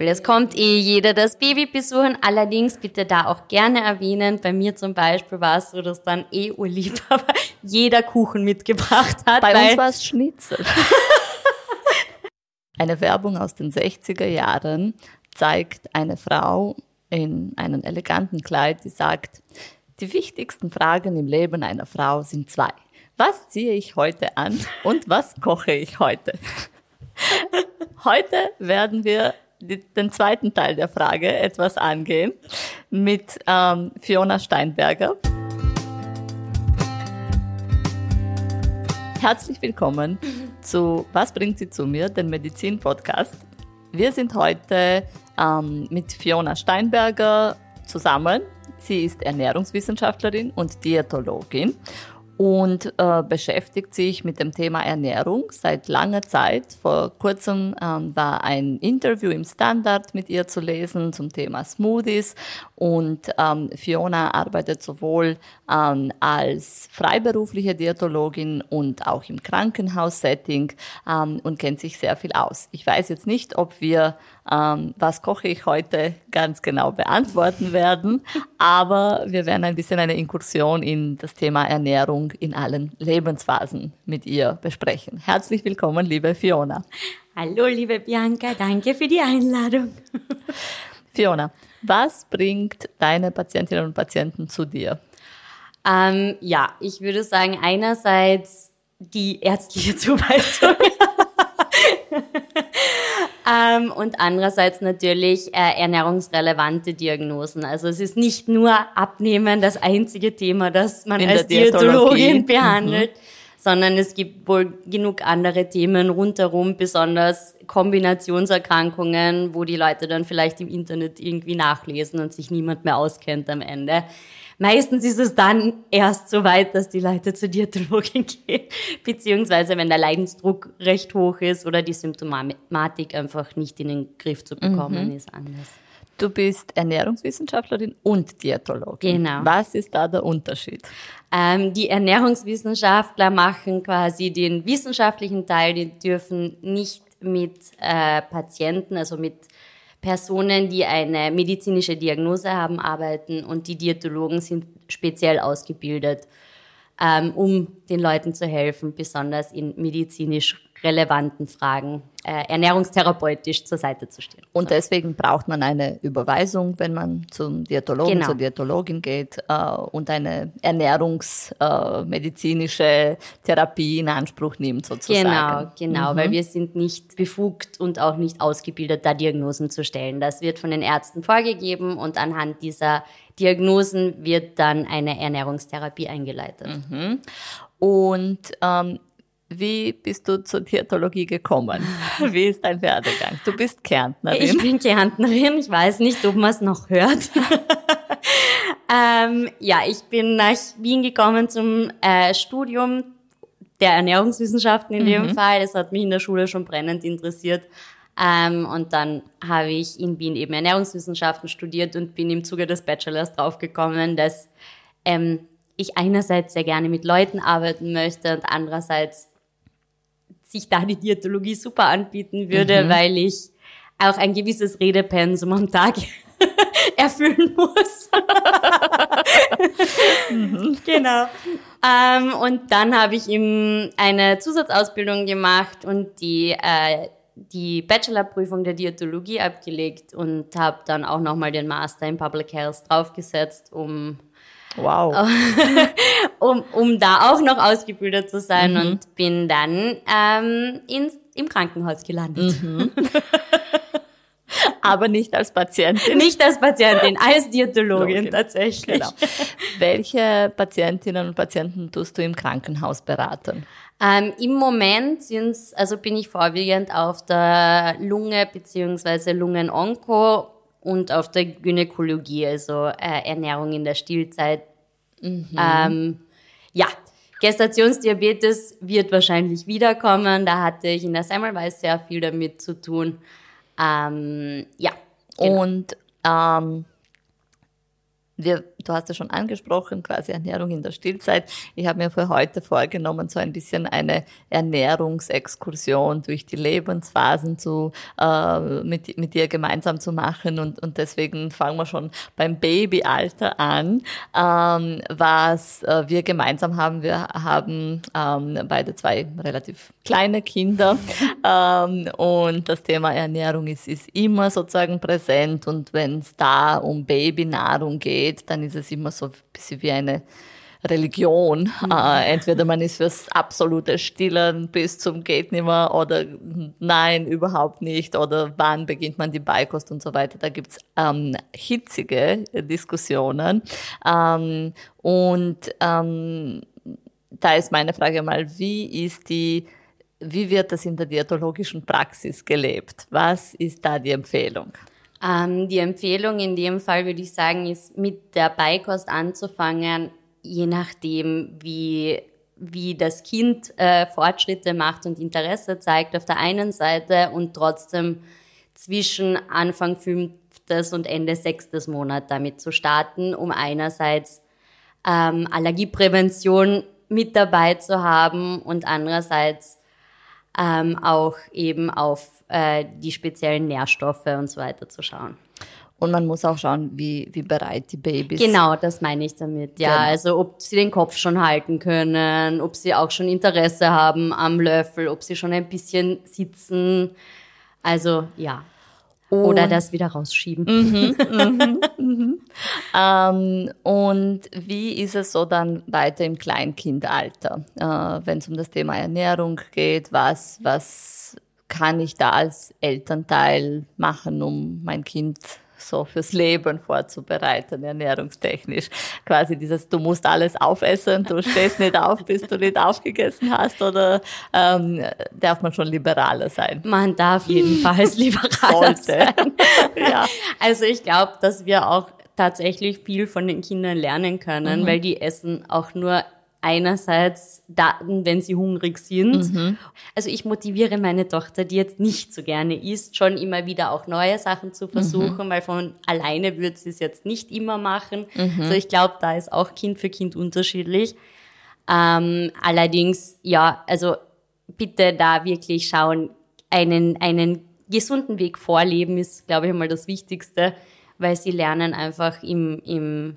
Weil es kommt eh jeder das Baby besuchen. Allerdings bitte da auch gerne erwähnen. Bei mir zum Beispiel war es so, dass dann eh Urliebhaber jeder Kuchen mitgebracht hat. Bei uns war es Schnitzel. Eine Werbung aus den 60er Jahren zeigt eine Frau in einem eleganten Kleid, die sagt, die wichtigsten Fragen im Leben einer Frau sind zwei. Was ziehe ich heute an und was koche ich heute? Heute werden wir den zweiten Teil der Frage etwas angehen mit ähm, Fiona Steinberger. Herzlich willkommen zu Was bringt sie zu mir, den Medizin-Podcast. Wir sind heute ähm, mit Fiona Steinberger zusammen. Sie ist Ernährungswissenschaftlerin und Diätologin und äh, beschäftigt sich mit dem Thema Ernährung seit langer Zeit. Vor kurzem ähm, war ein Interview im Standard mit ihr zu lesen zum Thema Smoothies und ähm, Fiona arbeitet sowohl ähm, als freiberufliche Diätologin und auch im Krankenhaussetting ähm, und kennt sich sehr viel aus. Ich weiß jetzt nicht, ob wir ähm, was koche ich heute ganz genau beantworten werden, aber wir werden ein bisschen eine Inkursion in das Thema Ernährung in allen Lebensphasen mit ihr besprechen. Herzlich willkommen, liebe Fiona. Hallo, liebe Bianca, danke für die Einladung. Fiona, was bringt deine Patientinnen und Patienten zu dir? Ähm, ja, ich würde sagen, einerseits die ärztliche Zuweisung. ähm, und andererseits natürlich äh, ernährungsrelevante Diagnosen. Also es ist nicht nur Abnehmen das einzige Thema, das man In als Diätologin behandelt. Mhm sondern es gibt wohl genug andere Themen rundherum, besonders Kombinationserkrankungen, wo die Leute dann vielleicht im Internet irgendwie nachlesen und sich niemand mehr auskennt am Ende. Meistens ist es dann erst so weit, dass die Leute zur Diätologin gehen, beziehungsweise wenn der Leidensdruck recht hoch ist oder die Symptomatik einfach nicht in den Griff zu bekommen mhm. ist anders. Du bist Ernährungswissenschaftlerin und Diätologin. Genau. Was ist da der Unterschied? Ähm, die Ernährungswissenschaftler machen quasi den wissenschaftlichen Teil, die dürfen nicht mit äh, Patienten, also mit Personen, die eine medizinische Diagnose haben, arbeiten und die Diätologen sind speziell ausgebildet, ähm, um den Leuten zu helfen, besonders in medizinisch relevanten Fragen äh, ernährungstherapeutisch zur Seite zu stehen. Und deswegen braucht man eine Überweisung, wenn man zum Diätologen, genau. zur Diätologin geht äh, und eine ernährungsmedizinische äh, Therapie in Anspruch nimmt sozusagen. Genau, genau, mhm. weil wir sind nicht befugt und auch nicht ausgebildet, da Diagnosen zu stellen. Das wird von den Ärzten vorgegeben und anhand dieser Diagnosen wird dann eine Ernährungstherapie eingeleitet. Mhm. Und ähm, wie bist du zur Diätologie gekommen? Wie ist dein Werdegang? Du bist Kärntnerin. Ich bin Kärntnerin. Ich weiß nicht, ob man es noch hört. ähm, ja, ich bin nach Wien gekommen zum äh, Studium der Ernährungswissenschaften in dem mhm. Fall. Das hat mich in der Schule schon brennend interessiert. Ähm, und dann habe ich in Wien eben Ernährungswissenschaften studiert und bin im Zuge des Bachelors draufgekommen, dass ähm, ich einerseits sehr gerne mit Leuten arbeiten möchte und andererseits sich da die Diätologie super anbieten würde, mhm. weil ich auch ein gewisses Redepensum am Tag erfüllen muss. mhm. Genau. Ähm, und dann habe ich ihm eine Zusatzausbildung gemacht und die äh, die Bachelorprüfung der Diätologie abgelegt und habe dann auch nochmal den Master in Public Health draufgesetzt, um Wow. um, um da auch noch ausgebildet zu sein mhm. und bin dann ähm, ins, im Krankenhaus gelandet. Mhm. Aber nicht als Patientin. Nicht als Patientin, als Diätologin Login. tatsächlich. Genau. Welche Patientinnen und Patienten tust du im Krankenhaus beraten? Ähm, Im Moment sind's, also bin ich vorwiegend auf der Lunge bzw. Lungen-Onko und auf der Gynäkologie, also äh, Ernährung in der Stillzeit. Mhm. Ähm, ja, Gestationsdiabetes wird wahrscheinlich wiederkommen. Da hatte ich in der Semmelweis sehr viel damit zu tun. Ähm, ja. Genau. Und ähm, wir du hast ja schon angesprochen, quasi Ernährung in der Stillzeit. Ich habe mir für heute vorgenommen, so ein bisschen eine Ernährungsexkursion durch die Lebensphasen zu, äh, mit, mit dir gemeinsam zu machen. Und, und deswegen fangen wir schon beim Babyalter an. Ähm, was äh, wir gemeinsam haben, wir haben ähm, beide zwei relativ kleine Kinder. ähm, und das Thema Ernährung ist, ist immer sozusagen präsent. Und wenn es da um Babynahrung geht, dann ist es immer so ein bisschen wie eine Religion. Mhm. Äh, entweder man ist fürs absolute Stillen bis zum geht nimmer oder nein, überhaupt nicht oder wann beginnt man die Beikost und so weiter. Da gibt's ähm, hitzige Diskussionen. Ähm, und ähm, da ist meine Frage mal, wie ist die wie wird das in der diätologischen Praxis gelebt? Was ist da die Empfehlung? Ähm, die Empfehlung in dem Fall würde ich sagen, ist mit der Beikost anzufangen, je nachdem, wie, wie das Kind äh, Fortschritte macht und Interesse zeigt auf der einen Seite und trotzdem zwischen Anfang fünftes und Ende sechstes Monat damit zu starten, um einerseits ähm, Allergieprävention mit dabei zu haben und andererseits ähm, auch eben auf äh, die speziellen Nährstoffe und so weiter zu schauen. Und man muss auch schauen, wie, wie bereit die Babys sind. Genau, das meine ich damit. Ja, genau. also ob sie den Kopf schon halten können, ob sie auch schon Interesse haben am Löffel, ob sie schon ein bisschen sitzen. Also ja. Und Oder das wieder rausschieben. Mhm, mhm, mhm. ähm, und wie ist es so dann weiter im Kleinkindalter, äh, wenn es um das Thema Ernährung geht? Was, was kann ich da als Elternteil machen, um mein Kind so fürs Leben vorzubereiten, ernährungstechnisch. Quasi dieses, du musst alles aufessen, du stehst nicht auf, bis du nicht aufgegessen hast oder ähm, darf man schon liberaler sein? Man darf jedenfalls liberaler sein. ja. Also ich glaube, dass wir auch tatsächlich viel von den Kindern lernen können, mhm. weil die essen auch nur einerseits Daten, wenn sie hungrig sind. Mhm. Also ich motiviere meine Tochter, die jetzt nicht so gerne isst, schon immer wieder auch neue Sachen zu versuchen, mhm. weil von alleine wird sie es jetzt nicht immer machen. Mhm. So ich glaube, da ist auch Kind für Kind unterschiedlich. Ähm, allerdings, ja, also bitte da wirklich schauen, einen, einen gesunden Weg vorleben ist, glaube ich, mal das Wichtigste, weil sie lernen einfach im, im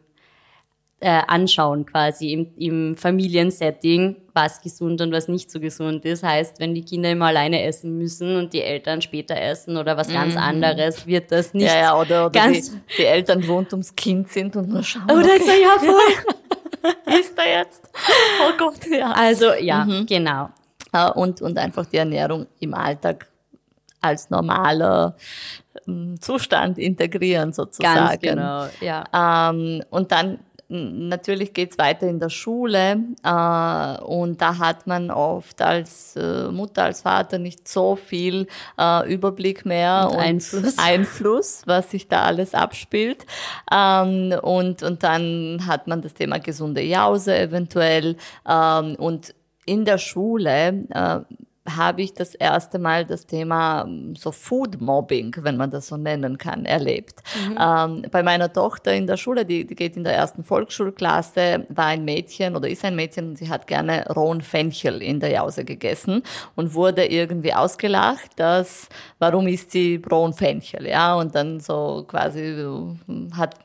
äh, anschauen quasi im, im Familiensetting, was gesund und was nicht so gesund ist. Heißt, wenn die Kinder immer alleine essen müssen und die Eltern später essen oder was ganz mhm. anderes, wird das nicht ja, ja, oder, oder ganz... Die, die, Eltern rund ums Kind sind und nur schauen. Oder okay. so, ja, voll. ist da jetzt? Oh Gott, ja. Also, ja, mhm. genau. Und, und einfach die Ernährung im Alltag als normaler hm, Zustand integrieren sozusagen. Ganz genau, ja. Ähm, und dann Natürlich geht's weiter in der Schule äh, und da hat man oft als äh, Mutter, als Vater nicht so viel äh, Überblick mehr und, und Einfluss. Einfluss. was sich da alles abspielt. Ähm, und, und dann hat man das Thema gesunde Jause eventuell ähm, und in der Schule äh, habe ich das erste Mal das Thema ähm, so Food Mobbing, wenn man das so nennen kann, erlebt. Mhm. Ähm, bei meiner Tochter in der Schule, die, die geht in der ersten Volksschulklasse, war ein Mädchen oder ist ein Mädchen und sie hat gerne rohen Fenchel in der Jause gegessen und wurde irgendwie ausgelacht, dass, warum isst sie rohen Fenchel, ja, und dann so quasi hat hat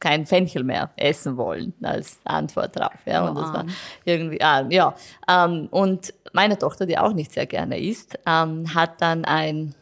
kein Fenchel mehr essen wollen als Antwort drauf. Ja, und das war irgendwie, ah, ja. Ähm, und meine Tochter, die auch nicht sehr gerne isst, ähm, hat dann ein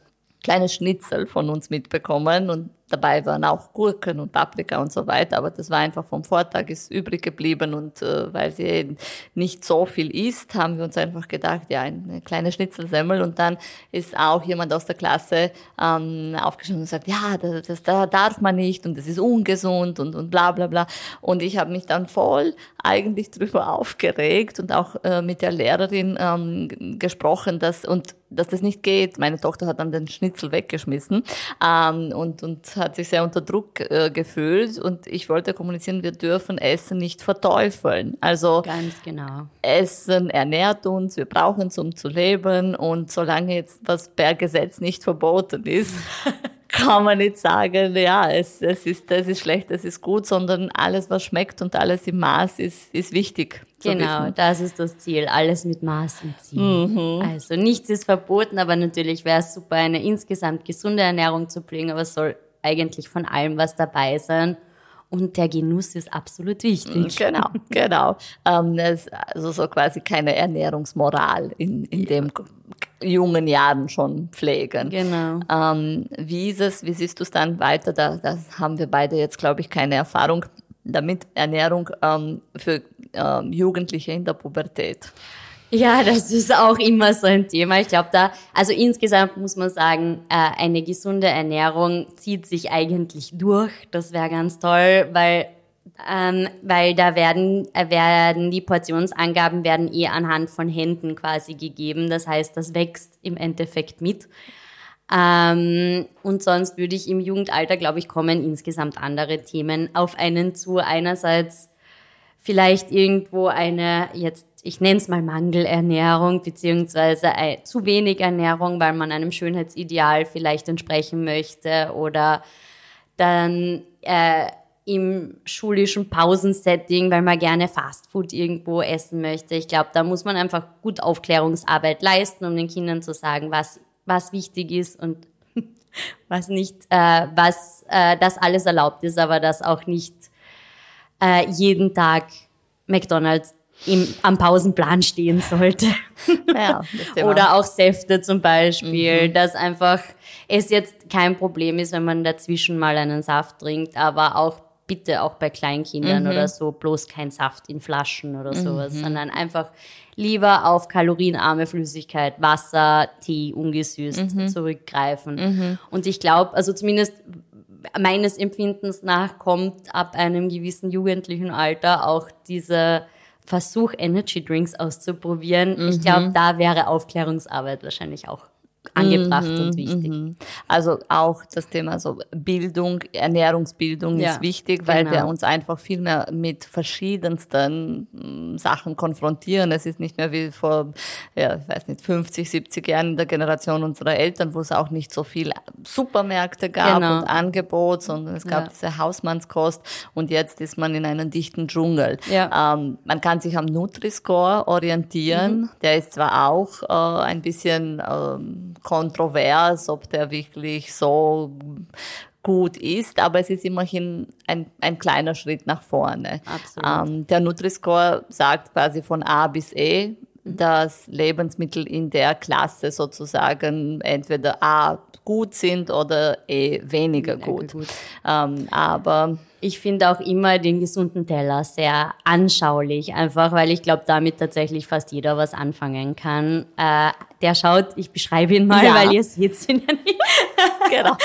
kleines Schnitzel von uns mitbekommen und Dabei waren auch Gurken und Paprika und so weiter, aber das war einfach vom Vortag ist übrig geblieben und äh, weil sie nicht so viel isst, haben wir uns einfach gedacht, ja, eine kleine Schnitzelsemmel und dann ist auch jemand aus der Klasse ähm, aufgestanden und sagt, ja, das, das, das darf man nicht und das ist ungesund und, und bla bla bla. Und ich habe mich dann voll eigentlich drüber aufgeregt und auch äh, mit der Lehrerin ähm, gesprochen, dass und dass das nicht geht. Meine Tochter hat dann den Schnitzel weggeschmissen ähm, und, und hat sich sehr unter Druck äh, gefühlt und ich wollte kommunizieren, wir dürfen Essen nicht verteufeln. Also ganz genau. Essen ernährt uns, wir brauchen es, um zu leben und solange jetzt was per Gesetz nicht verboten ist, kann man nicht sagen, ja, es, es, ist, es ist schlecht, es ist gut, sondern alles, was schmeckt und alles im Maß ist, ist wichtig. Genau, das ist das Ziel. Alles mit Maß und Ziel. Mhm. Also nichts ist verboten, aber natürlich wäre es super, eine insgesamt gesunde Ernährung zu pflegen, aber es soll eigentlich von allem was dabei sein. Und der Genuss ist absolut wichtig. Genau, genau. Ähm, also so quasi keine Ernährungsmoral in, in ja. dem jungen Jahren schon pflegen. Genau. Ähm, wie ist es, wie siehst du es dann weiter? Da, da haben wir beide jetzt, glaube ich, keine Erfahrung damit. Ernährung ähm, für ähm, Jugendliche in der Pubertät. Ja, das ist auch immer so ein Thema. Ich glaube, da, also insgesamt muss man sagen, äh, eine gesunde Ernährung zieht sich eigentlich durch. Das wäre ganz toll, weil ähm, weil da werden, äh, werden die Portionsangaben werden eh anhand von Händen quasi gegeben. Das heißt, das wächst im Endeffekt mit. Ähm, und sonst würde ich im Jugendalter, glaube ich, kommen insgesamt andere Themen auf einen zu. Einerseits vielleicht irgendwo eine jetzt ich nenne es mal Mangelernährung beziehungsweise zu wenig Ernährung, weil man einem Schönheitsideal vielleicht entsprechen möchte oder dann äh, im schulischen Pausensetting, weil man gerne Fastfood irgendwo essen möchte. Ich glaube, da muss man einfach gut Aufklärungsarbeit leisten, um den Kindern zu sagen, was, was wichtig ist und was nicht, äh, was äh, das alles erlaubt ist, aber dass auch nicht äh, jeden Tag McDonald's im, am Pausenplan stehen sollte. Ja, Oder auch Säfte zum Beispiel, mhm. dass einfach es jetzt kein Problem ist, wenn man dazwischen mal einen Saft trinkt, aber auch bitte auch bei Kleinkindern mhm. oder so, bloß kein Saft in Flaschen oder sowas, mhm. sondern einfach lieber auf kalorienarme Flüssigkeit, Wasser, Tee, ungesüßt mhm. zurückgreifen. Mhm. Und ich glaube, also zumindest meines Empfindens nach kommt ab einem gewissen jugendlichen Alter auch diese Versuch, Energy Drinks auszuprobieren. Mhm. Ich glaube, da wäre Aufklärungsarbeit wahrscheinlich auch angebracht mhm, und wichtig. Mhm. Also auch das Thema so Bildung, Ernährungsbildung ja, ist wichtig, weil genau. wir uns einfach viel mehr mit verschiedensten hm, Sachen konfrontieren. Es ist nicht mehr wie vor, ja, ich weiß nicht, 50, 70 Jahren in der Generation unserer Eltern, wo es auch nicht so viel Supermärkte gab genau. und Angebot, sondern es gab ja. diese Hausmannskost und jetzt ist man in einem dichten Dschungel. Ja. Ähm, man kann sich am Nutri-Score orientieren. Mhm. Der ist zwar auch äh, ein bisschen ähm, kontrovers, ob der wirklich so gut ist, aber es ist immerhin ein, ein kleiner Schritt nach vorne. Ähm, der Nutri-Score sagt quasi von A bis E, dass Lebensmittel in der Klasse sozusagen entweder A gut sind oder E weniger gut. gut. Ähm, aber ich finde auch immer den gesunden Teller sehr anschaulich, einfach weil ich glaube, damit tatsächlich fast jeder was anfangen kann. Äh, der schaut, ich beschreibe ihn mal, ja. weil ihr seht ihn ja nicht. genau.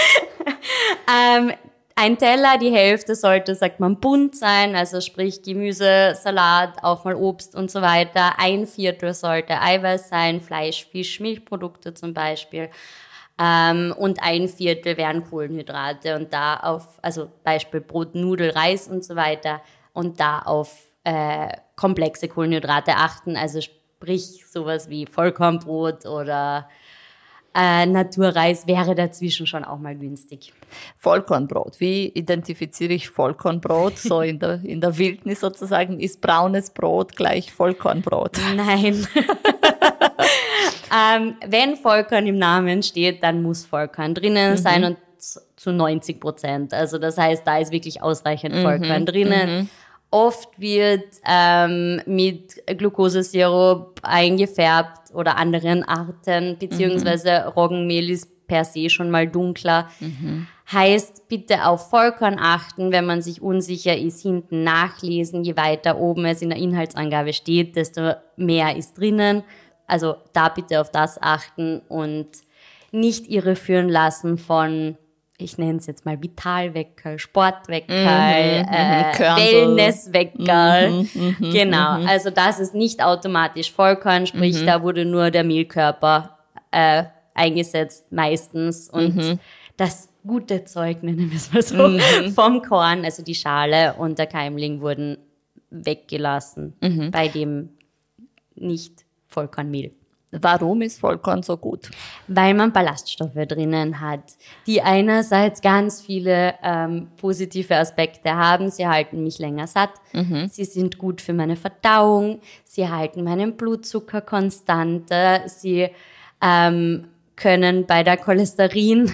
ähm, ein Teller, die Hälfte sollte, sagt man, bunt sein, also sprich Gemüse, Salat, auch mal Obst und so weiter. Ein Viertel sollte Eiweiß sein, Fleisch, Fisch, Milchprodukte zum Beispiel. Ähm, und ein Viertel wären Kohlenhydrate und da auf, also Beispiel Brot, Nudel, Reis und so weiter und da auf äh, komplexe Kohlenhydrate achten, also sprich sowas wie Vollkornbrot oder äh, Naturreis wäre dazwischen schon auch mal günstig. Vollkornbrot. Wie identifiziere ich Vollkornbrot? So in der, in der Wildnis sozusagen. Ist braunes Brot gleich Vollkornbrot? Nein. Ähm, wenn Vollkorn im Namen steht, dann muss Vollkorn drinnen mhm. sein und zu 90 Prozent. Also das heißt, da ist wirklich ausreichend mhm. Vollkorn drinnen. Mhm. Oft wird ähm, mit Glukosesirup eingefärbt oder anderen Arten, beziehungsweise mhm. Roggenmehl ist per se schon mal dunkler. Mhm. Heißt, bitte auf Vollkorn achten, wenn man sich unsicher ist, hinten nachlesen. Je weiter oben es in der Inhaltsangabe steht, desto mehr ist drinnen. Also da bitte auf das achten und nicht irreführen lassen von, ich nenne es jetzt mal Vitalwecker, Sportwecker, mhm, mhm äh, Wellnesswecker. Mhm, mhm, genau, mhm. also das ist nicht automatisch Vollkorn, sprich da wurde nur der Mehlkörper äh, eingesetzt meistens und das gute Zeug, nennen wir es mal so, vom Korn, also die Schale und der Keimling wurden weggelassen bei dem nicht Vollkornmehl. Warum ist Vollkorn so gut? Weil man Ballaststoffe drinnen hat, die einerseits ganz viele ähm, positive Aspekte haben. Sie halten mich länger satt, mhm. sie sind gut für meine Verdauung, sie halten meinen Blutzucker konstanter, sie ähm, können bei der Cholesterin,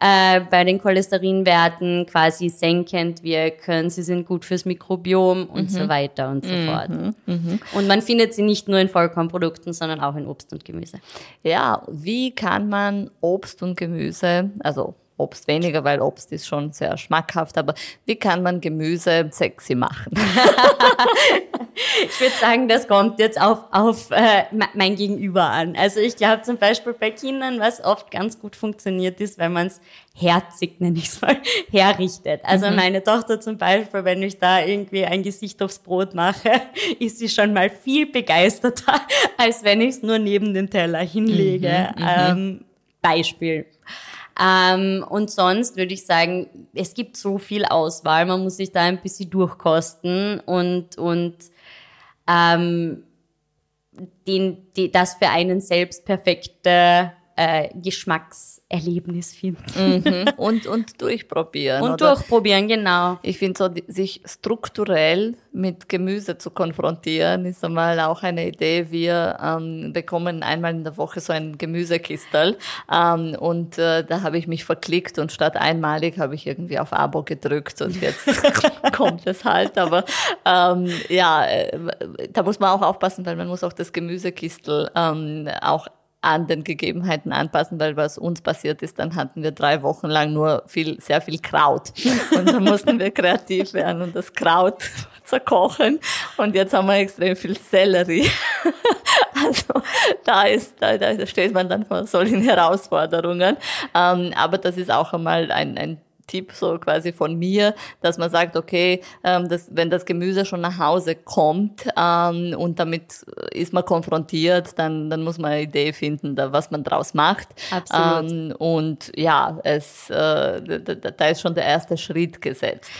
äh, bei den Cholesterinwerten quasi senkend wirken. Sie sind gut fürs Mikrobiom und mhm. so weiter und so mhm. fort. Mhm. Und man findet sie nicht nur in Vollkornprodukten, sondern auch in Obst und Gemüse. Ja, wie kann man Obst und Gemüse, also Obst weniger, weil Obst ist schon sehr schmackhaft, aber wie kann man Gemüse sexy machen? ich würde sagen, das kommt jetzt auf, auf äh, mein Gegenüber an. Also ich glaube zum Beispiel bei Kindern, was oft ganz gut funktioniert ist, wenn man es herzig, nenne ich es mal, herrichtet. Also mhm. meine Tochter zum Beispiel, wenn ich da irgendwie ein Gesicht aufs Brot mache, ist sie schon mal viel begeisterter, als wenn ich es nur neben den Teller hinlege. Mhm, mhm. ähm, Beispiel. Ähm, und sonst würde ich sagen, es gibt so viel Auswahl, man muss sich da ein bisschen durchkosten und, und ähm, den, die, das für einen selbst perfekte äh, Geschmackserlebnis finden. Mhm. Und, und durchprobieren. Und oder? durchprobieren, genau. Ich finde so, sich strukturell mit Gemüse zu konfrontieren, ist einmal auch eine Idee. Wir ähm, bekommen einmal in der Woche so ein Gemüsekistel ähm, und äh, da habe ich mich verklickt und statt einmalig habe ich irgendwie auf Abo gedrückt und jetzt kommt es halt. Aber ähm, ja, äh, da muss man auch aufpassen, weil man muss auch das Gemüsekistel ähm, auch an den Gegebenheiten anpassen, weil was uns passiert ist, dann hatten wir drei Wochen lang nur viel, sehr viel Kraut. Und da mussten wir kreativ werden und das Kraut zerkochen. Und jetzt haben wir extrem viel Sellerie. Also da ist, da, da steht man dann vor solchen Herausforderungen. Ähm, aber das ist auch einmal ein, ein Tipp so quasi von mir, dass man sagt, okay, ähm, das, wenn das Gemüse schon nach Hause kommt ähm, und damit ist man konfrontiert, dann, dann muss man eine Idee finden, da, was man draus macht. Absolut. Ähm, und ja, es, äh, da, da ist schon der erste Schritt gesetzt.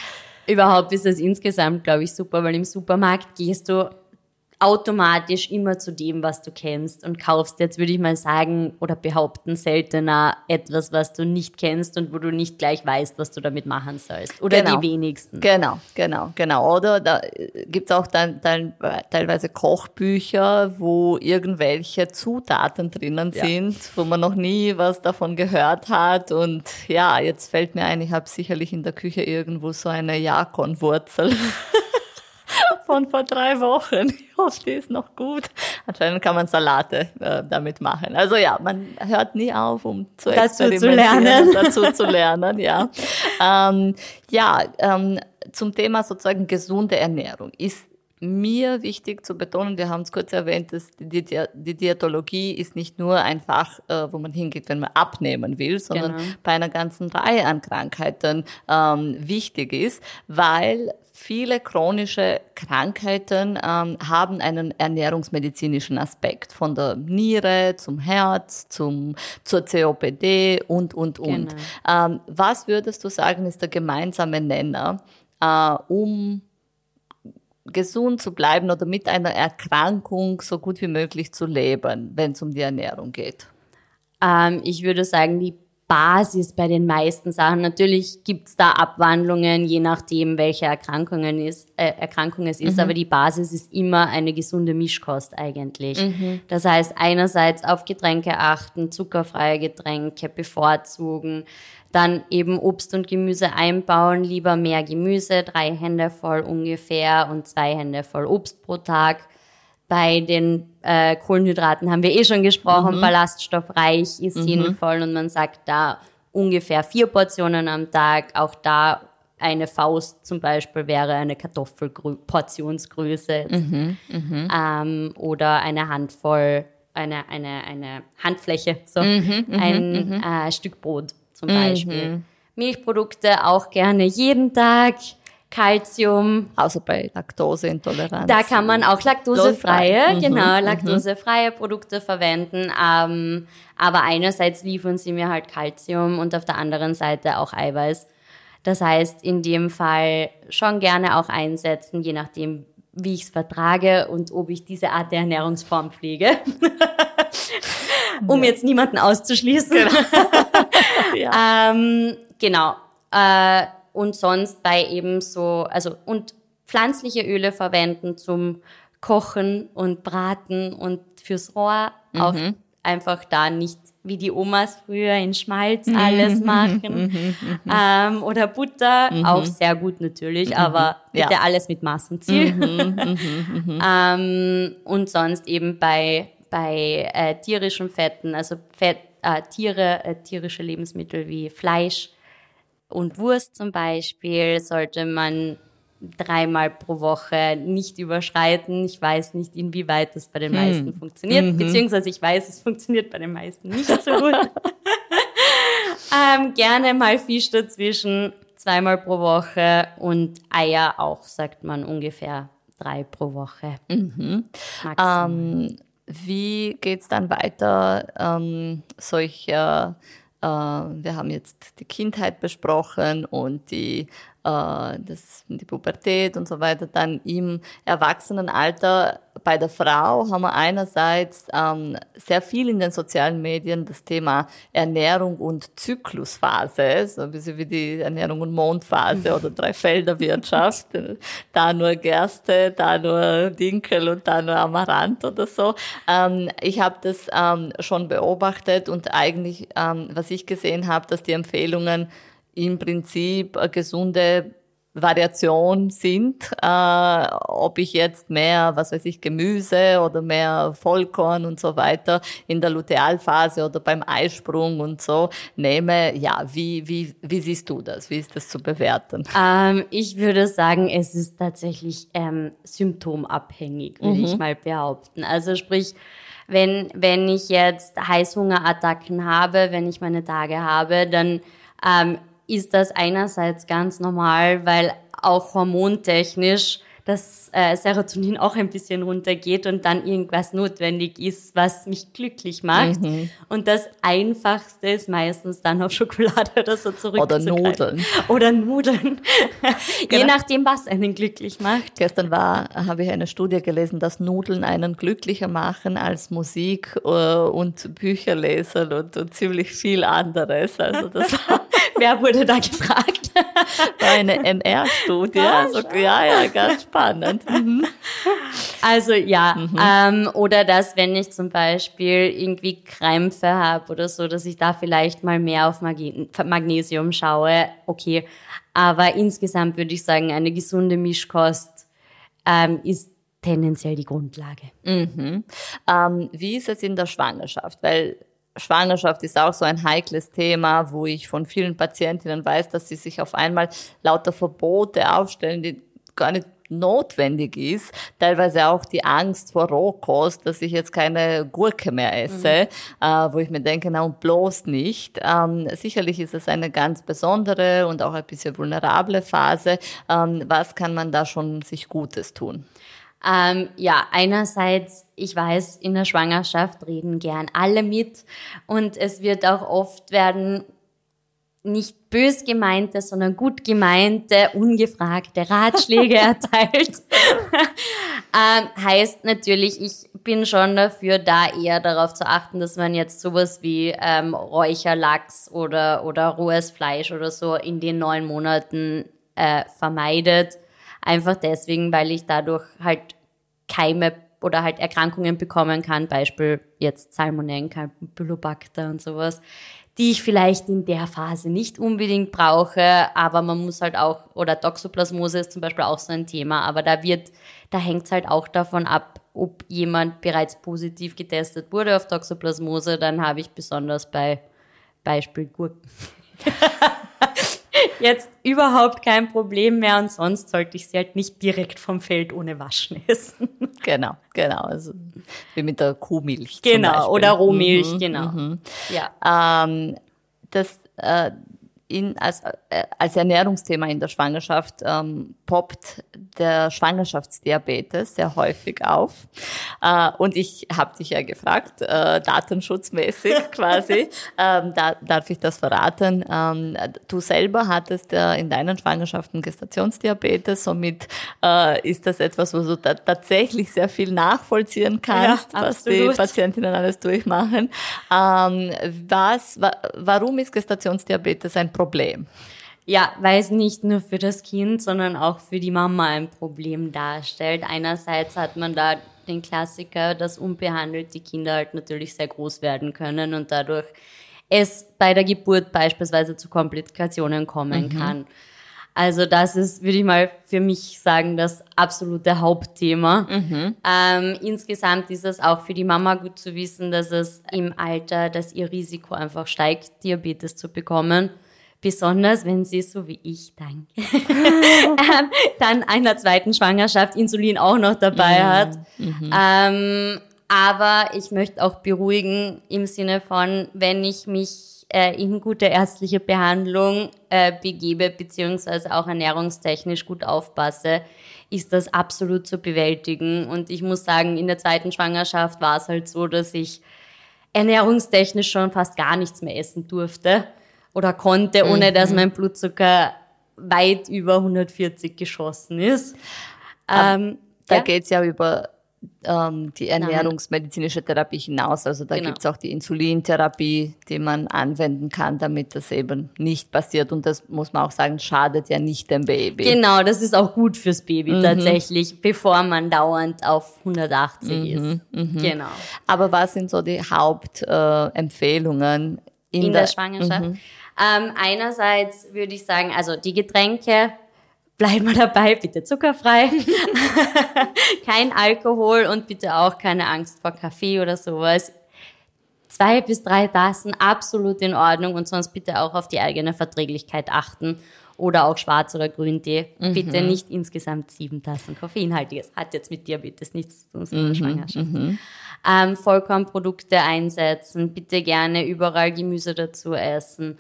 Überhaupt ist das insgesamt, glaube ich, super, weil im Supermarkt gehst du automatisch immer zu dem, was du kennst und kaufst jetzt, würde ich mal sagen, oder behaupten, seltener etwas, was du nicht kennst und wo du nicht gleich weißt, was du damit machen sollst. Oder genau. die wenigsten. Genau, genau, genau. Oder da gibt es auch dann, dann teilweise Kochbücher, wo irgendwelche Zutaten drinnen ja. sind, wo man noch nie was davon gehört hat. Und ja, jetzt fällt mir ein, ich habe sicherlich in der Küche irgendwo so eine Jakonwurzel. von vor drei Wochen. Ich hoffe, die ist noch gut. Anscheinend kann man Salate äh, damit machen. Also ja, man hört nie auf, um zu dazu zu lernen. dazu zu lernen, ja. Ähm, ja, ähm, zum Thema sozusagen gesunde Ernährung ist mir wichtig zu betonen, wir haben es kurz erwähnt, dass die, die Diätologie ist nicht nur ein Fach, äh, wo man hingeht, wenn man abnehmen will, sondern genau. bei einer ganzen Reihe an Krankheiten ähm, wichtig ist, weil viele chronische Krankheiten ähm, haben einen ernährungsmedizinischen Aspekt, von der Niere zum Herz, zum, zur COPD und, und, und. Genau. Ähm, was würdest du sagen, ist der gemeinsame Nenner, äh, um gesund zu bleiben oder mit einer Erkrankung so gut wie möglich zu leben, wenn es um die Ernährung geht? Ähm, ich würde sagen, die Basis bei den meisten Sachen. Natürlich gibt's da Abwandlungen, je nachdem, welche Erkrankungen ist, äh, Erkrankung es ist, mhm. aber die Basis ist immer eine gesunde Mischkost eigentlich. Mhm. Das heißt, einerseits auf Getränke achten, zuckerfreie Getränke bevorzugen, dann eben Obst und Gemüse einbauen, lieber mehr Gemüse, drei Hände voll ungefähr und zwei Hände voll Obst pro Tag bei den äh, Kohlenhydraten haben wir eh schon gesprochen, mhm. ballaststoffreich ist mhm. sinnvoll und man sagt da ungefähr vier Portionen am Tag. Auch da eine Faust zum Beispiel wäre eine Kartoffelportionsgröße mhm. mhm. ähm, oder eine Handvoll, eine, eine, eine Handfläche, so mhm, mhm, ein äh, Stück Brot zum Beispiel. Milchprodukte auch gerne jeden Tag. Calcium. Außer bei Laktoseintoleranz. Da kann man auch laktosefreie, mhm, genau, mhm. laktosefreie mhm. Produkte verwenden. Ähm, aber einerseits liefern sie mir halt Calcium und auf der anderen Seite auch Eiweiß. Das heißt, in dem Fall schon gerne auch einsetzen, je nachdem, wie ich es vertrage und ob ich diese Art der Ernährungsform pflege. um ja. jetzt niemanden auszuschließen. Genau. ja. ähm, genau. Äh, und sonst bei eben so, also und pflanzliche Öle verwenden zum Kochen und Braten und fürs Rohr. Mhm. Auch einfach da nicht wie die Omas früher in Schmalz mhm. alles machen. Mhm. ähm, oder Butter, auch sehr gut natürlich, aber bitte ja. alles mit Maß und Ziel. ähm, und sonst eben bei, bei äh, tierischen Fetten, also Fett, äh, Tiere, äh, tierische Lebensmittel wie Fleisch und Wurst zum Beispiel, sollte man dreimal pro Woche nicht überschreiten. Ich weiß nicht, inwieweit das bei den hm. meisten funktioniert, mhm. beziehungsweise ich weiß, es funktioniert bei den meisten nicht so gut. ähm, gerne mal Fisch dazwischen, zweimal pro Woche und Eier auch, sagt man ungefähr drei pro Woche. Mhm. Ähm, wie geht's dann weiter? Ähm, solche, äh, wir haben jetzt die Kindheit besprochen und die äh, das, die Pubertät und so weiter, dann im Erwachsenenalter bei der Frau haben wir einerseits ähm, sehr viel in den sozialen Medien das Thema Ernährung und Zyklusphase, so ein bisschen wie die Ernährung und Mondphase oder Dreifelderwirtschaft. da nur Gerste, da nur Dinkel und da nur Amaranth oder so. Ähm, ich habe das ähm, schon beobachtet und eigentlich, ähm, was ich gesehen habe, dass die Empfehlungen im Prinzip eine gesunde Variation sind, äh, ob ich jetzt mehr, was weiß ich, Gemüse oder mehr Vollkorn und so weiter in der Lutealphase oder beim Eisprung und so nehme. Ja, wie, wie, wie siehst du das? Wie ist das zu bewerten? Ähm, ich würde sagen, es ist tatsächlich ähm, symptomabhängig, würde mhm. ich mal behaupten. Also sprich, wenn, wenn ich jetzt Heißhungerattacken habe, wenn ich meine Tage habe, dann ähm, ist das einerseits ganz normal, weil auch hormontechnisch das äh, Serotonin auch ein bisschen runtergeht und dann irgendwas notwendig ist, was mich glücklich macht. Mhm. Und das Einfachste ist meistens dann auf Schokolade oder so zurückzugreifen. Oder Nudeln. Oder Nudeln. genau. Je nachdem, was einen glücklich macht. Gestern war, habe ich eine Studie gelesen, dass Nudeln einen glücklicher machen als Musik äh, und Bücher lesen und, und ziemlich viel anderes. Also das war Wer wurde da gefragt? War eine NR-Studie. Ah, also, ja, ja, ganz spannend. Mhm. Also ja, mhm. ähm, oder dass, wenn ich zum Beispiel irgendwie Krämpfe habe oder so, dass ich da vielleicht mal mehr auf Magnesium schaue. Okay, aber insgesamt würde ich sagen, eine gesunde Mischkost ähm, ist tendenziell die Grundlage. Mhm. Ähm, wie ist es in der Schwangerschaft? Weil Schwangerschaft ist auch so ein heikles Thema, wo ich von vielen Patientinnen weiß, dass sie sich auf einmal lauter Verbote aufstellen, die gar nicht notwendig ist. Teilweise auch die Angst vor Rohkost, dass ich jetzt keine Gurke mehr esse, mhm. äh, wo ich mir denke, na und bloß nicht. Ähm, sicherlich ist es eine ganz besondere und auch ein bisschen vulnerable Phase. Ähm, was kann man da schon sich Gutes tun? Ähm, ja, einerseits, ich weiß, in der Schwangerschaft reden gern alle mit und es wird auch oft werden nicht bös gemeinte, sondern gut gemeinte, ungefragte Ratschläge erteilt. ähm, heißt natürlich, ich bin schon dafür, da eher darauf zu achten, dass man jetzt sowas wie ähm, Räucherlachs oder, oder rohes Fleisch oder so in den neun Monaten äh, vermeidet Einfach deswegen, weil ich dadurch halt Keime oder halt Erkrankungen bekommen kann, Beispiel jetzt Salmonellen, Campylobacter und sowas, die ich vielleicht in der Phase nicht unbedingt brauche, aber man muss halt auch, oder Toxoplasmose ist zum Beispiel auch so ein Thema, aber da wird, da hängt es halt auch davon ab, ob jemand bereits positiv getestet wurde auf Toxoplasmose, dann habe ich besonders bei Beispiel Gurken. jetzt überhaupt kein Problem mehr und sonst sollte ich sie halt nicht direkt vom Feld ohne Waschen essen. Genau, genau. Also wie mit der Kuhmilch. Genau, oder Rohmilch, mhm, genau. Mhm. Ja. Ähm, das, äh, in, als, äh, als Ernährungsthema in der Schwangerschaft ähm, poppt der Schwangerschaftsdiabetes sehr häufig auf. Äh, und ich habe dich ja gefragt, äh, datenschutzmäßig quasi, ähm, da, darf ich das verraten? Ähm, du selber hattest äh, in deinen Schwangerschaften Gestationsdiabetes, somit äh, ist das etwas, wo du da tatsächlich sehr viel nachvollziehen kannst, ja, was die Patientinnen alles durchmachen. Ähm, was, wa warum ist Gestationsdiabetes ein Problem? Ja, weil es nicht nur für das Kind, sondern auch für die Mama ein Problem darstellt. Einerseits hat man da den Klassiker, dass unbehandelte Kinder halt natürlich sehr groß werden können und dadurch es bei der Geburt beispielsweise zu Komplikationen kommen mhm. kann. Also das ist, würde ich mal für mich sagen, das absolute Hauptthema. Mhm. Ähm, insgesamt ist es auch für die Mama gut zu wissen, dass es im Alter, dass ihr Risiko einfach steigt, Diabetes zu bekommen. Besonders wenn sie, so wie ich, danke, ähm, dann einer zweiten Schwangerschaft Insulin auch noch dabei mhm. hat. Mhm. Ähm, aber ich möchte auch beruhigen im Sinne von, wenn ich mich äh, in gute ärztliche Behandlung äh, begebe, beziehungsweise auch ernährungstechnisch gut aufpasse, ist das absolut zu bewältigen. Und ich muss sagen, in der zweiten Schwangerschaft war es halt so, dass ich ernährungstechnisch schon fast gar nichts mehr essen durfte oder konnte, ohne mhm. dass mein Blutzucker weit über 140 geschossen ist. Ähm, da ja. geht's ja über ähm, die ernährungsmedizinische Therapie hinaus. Also da genau. gibt's auch die Insulintherapie, die man anwenden kann, damit das eben nicht passiert. Und das muss man auch sagen, schadet ja nicht dem Baby. Genau, das ist auch gut fürs Baby mhm. tatsächlich, bevor man dauernd auf 180 mhm. ist. Mhm. Genau. Aber was sind so die Hauptempfehlungen äh, in, in, der, der Schwangerschaft? Ähm, einerseits würde ich sagen, also die Getränke, bleiben wir dabei, bitte zuckerfrei, kein Alkohol und bitte auch keine Angst vor Kaffee oder sowas. Zwei bis drei Tassen absolut in Ordnung und sonst bitte auch auf die eigene Verträglichkeit achten oder auch Schwarz- oder Grüntee. Mhm. Bitte nicht insgesamt sieben Tassen Koffeinhaltiges. Hat jetzt mit Diabetes nichts zu tun, sondern mhm. Schwangerschaft. Mhm. Ähm, Vollkornprodukte einsetzen, bitte gerne überall Gemüse dazu essen.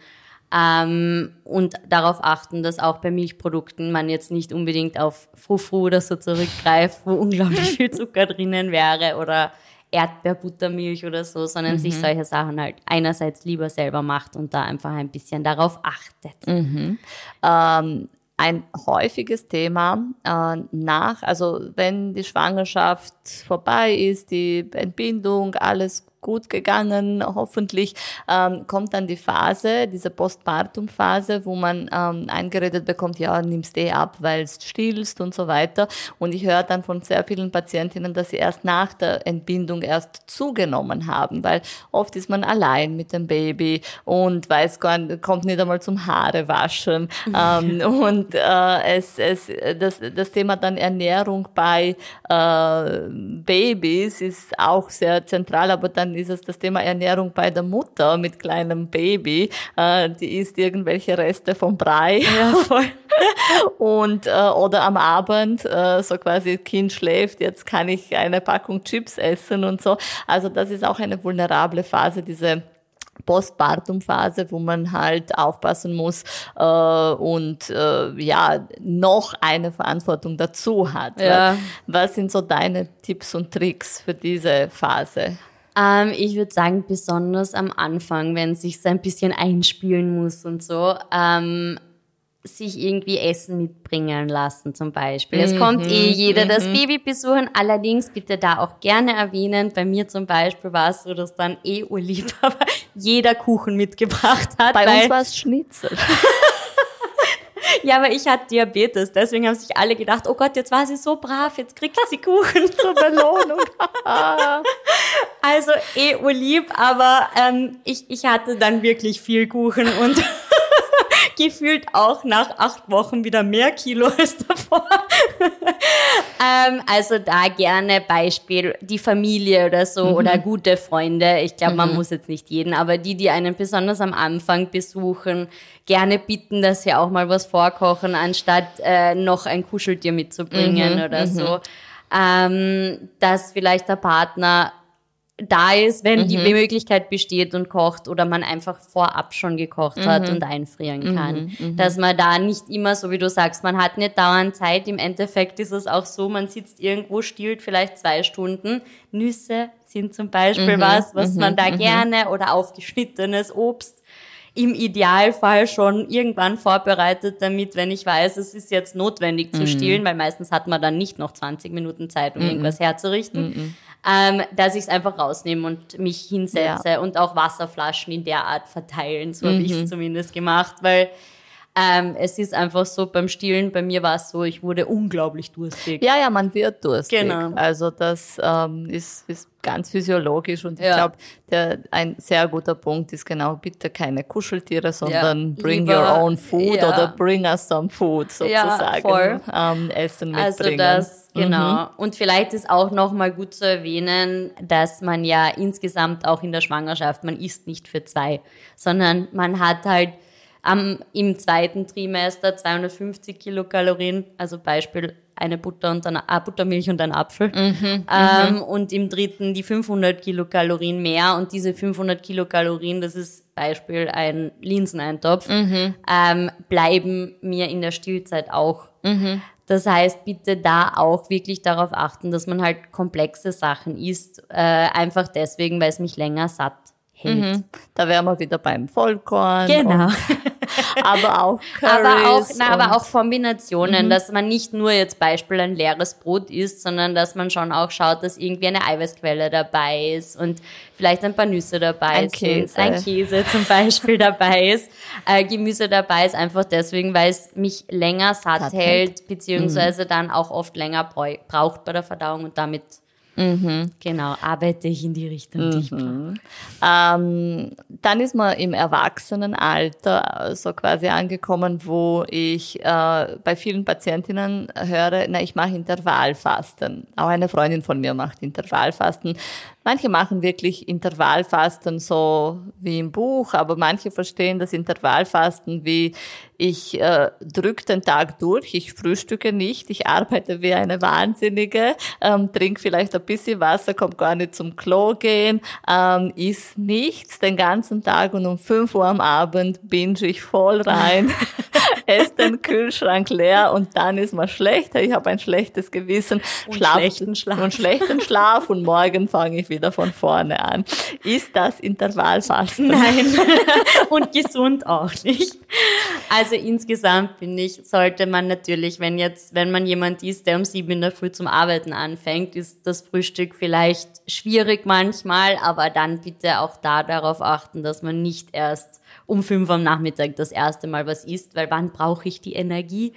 Ähm, und darauf achten, dass auch bei Milchprodukten man jetzt nicht unbedingt auf Frufru oder so zurückgreift, wo unglaublich viel Zucker drinnen wäre oder Erdbeerbuttermilch oder so, sondern mhm. sich solche Sachen halt einerseits lieber selber macht und da einfach ein bisschen darauf achtet. Mhm. Ähm, ein häufiges Thema äh, nach, also wenn die Schwangerschaft vorbei ist, die Entbindung, alles gut gegangen, hoffentlich ähm, kommt dann die Phase, diese Postpartum-Phase, wo man ähm, eingeredet bekommt, ja, nimmst eh ab, weil es stillst und so weiter. Und ich höre dann von sehr vielen Patientinnen, dass sie erst nach der Entbindung erst zugenommen haben, weil oft ist man allein mit dem Baby und weiß gar nicht, kommt nicht einmal zum Haare waschen. ähm, und äh, es, es, das, das Thema dann Ernährung bei äh, Babys ist auch sehr zentral, aber dann ist es das Thema Ernährung bei der Mutter mit kleinem Baby. Äh, die isst irgendwelche Reste vom Brei. Ja, voll. und äh, oder am Abend äh, so quasi Kind schläft, jetzt kann ich eine Packung Chips essen und so. Also das ist auch eine vulnerable Phase, diese Postpartum-Phase, wo man halt aufpassen muss äh, und äh, ja noch eine Verantwortung dazu hat. Ja. Was sind so deine Tipps und Tricks für diese Phase? Ähm, ich würde sagen, besonders am Anfang, wenn es sich so ein bisschen einspielen muss und so, ähm, sich irgendwie Essen mitbringen lassen zum Beispiel. Es mhm, kommt eh jeder das mhm. Baby besuchen, allerdings bitte da auch gerne erwähnen, bei mir zum Beispiel war es so, dass dann eh urlieb aber jeder Kuchen mitgebracht hat. Bei uns war es Schnitzel. Ja, aber ich hatte Diabetes, deswegen haben sich alle gedacht, oh Gott, jetzt war sie so brav, jetzt kriegt sie Kuchen zur Belohnung. also eh urlieb, aber ähm, ich, ich hatte dann wirklich viel Kuchen und gefühlt auch nach acht Wochen wieder mehr Kilo als davor. ähm, also da gerne Beispiel die Familie oder so mhm. oder gute Freunde. Ich glaube, man mhm. muss jetzt nicht jeden, aber die, die einen besonders am Anfang besuchen, gerne bitten, dass sie auch mal was vorkochen, anstatt äh, noch ein Kuscheltier mitzubringen mhm. oder mhm. so. Ähm, dass vielleicht der Partner da ist, wenn mhm. die Möglichkeit besteht und kocht oder man einfach vorab schon gekocht mhm. hat und einfrieren kann. Mhm. mhm. Dass man da nicht immer, so wie du sagst, man hat nicht dauernd Zeit. Im Endeffekt ist es auch so, man sitzt irgendwo, stiehlt vielleicht zwei Stunden. Nüsse sind zum Beispiel mhm. was, was man da mhm. gerne oder aufgeschnittenes Obst im Idealfall schon irgendwann vorbereitet, damit, wenn ich weiß, es ist jetzt notwendig zu stillen, weil meistens hat man dann nicht noch 20 Minuten Zeit, um irgendwas herzurichten ähm, dass ich es einfach rausnehme und mich hinsetze ja. und auch Wasserflaschen in der Art verteilen. So mhm. habe ich es zumindest gemacht, weil ähm, es ist einfach so, beim Stillen, bei mir war es so, ich wurde unglaublich durstig. Ja, ja, man wird durstig. Genau. Also das ähm, ist, ist ganz physiologisch und ich ja. glaube, ein sehr guter Punkt ist genau, bitte keine Kuscheltiere, sondern ja, bring lieber, your own food ja. oder bring us some food sozusagen. Ja, voll. Ähm, Essen mitbringen. Also das, genau. Mhm. Und vielleicht ist auch nochmal gut zu erwähnen, dass man ja insgesamt auch in der Schwangerschaft, man isst nicht für zwei, sondern man hat halt am, im zweiten Trimester 250 Kilokalorien, also Beispiel eine Butter und eine äh, Buttermilch und ein Apfel. Mhm, ähm, mhm. und im dritten die 500 Kilokalorien mehr. Und diese 500 Kilokalorien, das ist Beispiel ein Linseneintopf, mhm. ähm, bleiben mir in der Stillzeit auch. Mhm. Das heißt, bitte da auch wirklich darauf achten, dass man halt komplexe Sachen isst, äh, einfach deswegen, weil es mich länger satt hält. Mhm. Da wären wir wieder beim Vollkorn. Genau. aber auch Currys aber auch, na, aber auch Kombinationen, mhm. dass man nicht nur jetzt Beispiel ein leeres Brot isst, sondern dass man schon auch schaut, dass irgendwie eine Eiweißquelle dabei ist und vielleicht ein paar Nüsse dabei ein sind, Käse. ein Käse zum Beispiel dabei ist, äh, Gemüse dabei ist, einfach deswegen, weil es mich länger satt, satt hält, beziehungsweise mhm. dann auch oft länger braucht bei der Verdauung und damit Mhm. Genau, arbeite ich in die Richtung, die ich mhm. ähm, Dann ist man im Erwachsenenalter so quasi angekommen, wo ich äh, bei vielen Patientinnen höre, na, ich mache Intervallfasten. Auch eine Freundin von mir macht Intervallfasten. Manche machen wirklich Intervallfasten so wie im Buch, aber manche verstehen das Intervallfasten wie ich äh, drück den Tag durch, ich frühstücke nicht, ich arbeite wie eine Wahnsinnige, ähm, trinke vielleicht ein bisschen Wasser, kommt gar nicht zum Klo gehen, ähm, isst nichts den ganzen Tag und um 5 Uhr am Abend binge ich voll rein, esse den Kühlschrank leer und dann ist man schlechter, ich habe ein schlechtes Gewissen, und Schlaf, schlechten Schlaf. und schlechten Schlaf und morgen fange ich wieder von vorne an. Ist das Intervallfasten? Nein. Und gesund auch nicht. Also insgesamt finde ich, sollte man natürlich, wenn jetzt, wenn man jemand ist, der um sieben in der Früh zum Arbeiten anfängt, ist das Frühstück vielleicht schwierig manchmal, aber dann bitte auch da darauf achten, dass man nicht erst um fünf am Nachmittag das erste Mal was isst, weil wann brauche ich die Energie?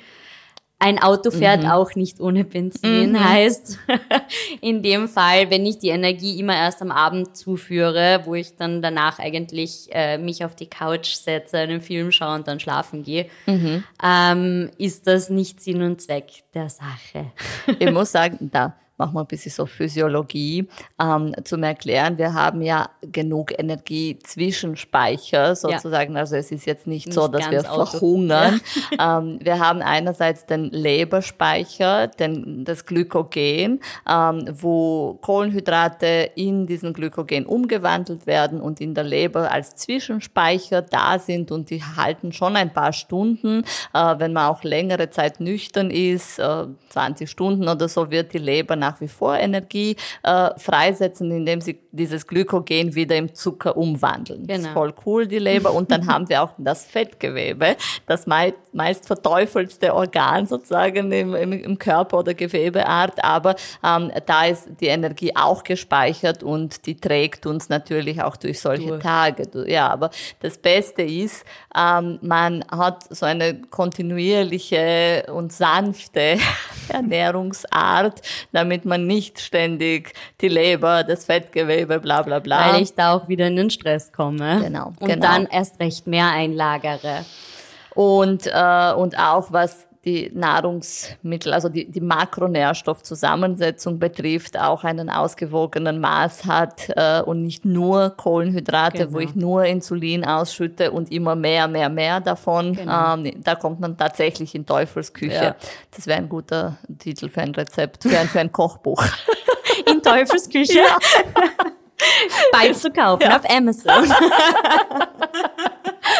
Ein Auto fährt mhm. auch nicht ohne Benzin, mhm. heißt in dem Fall, wenn ich die Energie immer erst am Abend zuführe, wo ich dann danach eigentlich äh, mich auf die Couch setze, einen Film schaue und dann schlafen gehe, mhm. ähm, ist das nicht Sinn und Zweck der Sache. ich muss sagen, da machen wir ein bisschen so Physiologie, ähm, zum Erklären. Wir haben ja genug Energiezwischenspeicher sozusagen. Ja. Also es ist jetzt nicht, nicht so, dass wir verhungern. Ja. ähm, wir haben einerseits den Leberspeicher, den, das Glykogen, ähm, wo Kohlenhydrate in diesen Glykogen umgewandelt werden und in der Leber als Zwischenspeicher da sind und die halten schon ein paar Stunden. Äh, wenn man auch längere Zeit nüchtern ist, äh, 20 Stunden oder so, wird die Leber nach wie vor Energie äh, freisetzen, indem sie dieses Glykogen wieder im Zucker umwandeln. Genau. Das ist genau. voll cool, die Leber. Und dann haben wir auch das Fettgewebe, das meist, meist verteufelste Organ sozusagen im, im, im Körper oder Gewebeart. Aber ähm, da ist die Energie auch gespeichert und die trägt uns natürlich auch durch solche durch. Tage. Ja, aber das Beste ist, ähm, man hat so eine kontinuierliche und sanfte Ernährungsart, damit man nicht ständig die Leber, das Fettgewebe, bla bla bla. Weil ich da auch wieder in den Stress komme. Genau. Und genau. dann erst recht mehr einlagere. Und, äh, und auch was die Nahrungsmittel, also die, die Makronährstoffzusammensetzung betrifft, auch einen ausgewogenen Maß hat äh, und nicht nur Kohlenhydrate, genau. wo ich nur Insulin ausschütte und immer mehr, mehr, mehr davon. Genau. Ähm, da kommt man tatsächlich in Teufelsküche. Ja. Das wäre ein guter Titel für ein Rezept, für ein, für ein Kochbuch. In Teufelsküche? Ja. Bald zu kaufen ja. auf Amazon.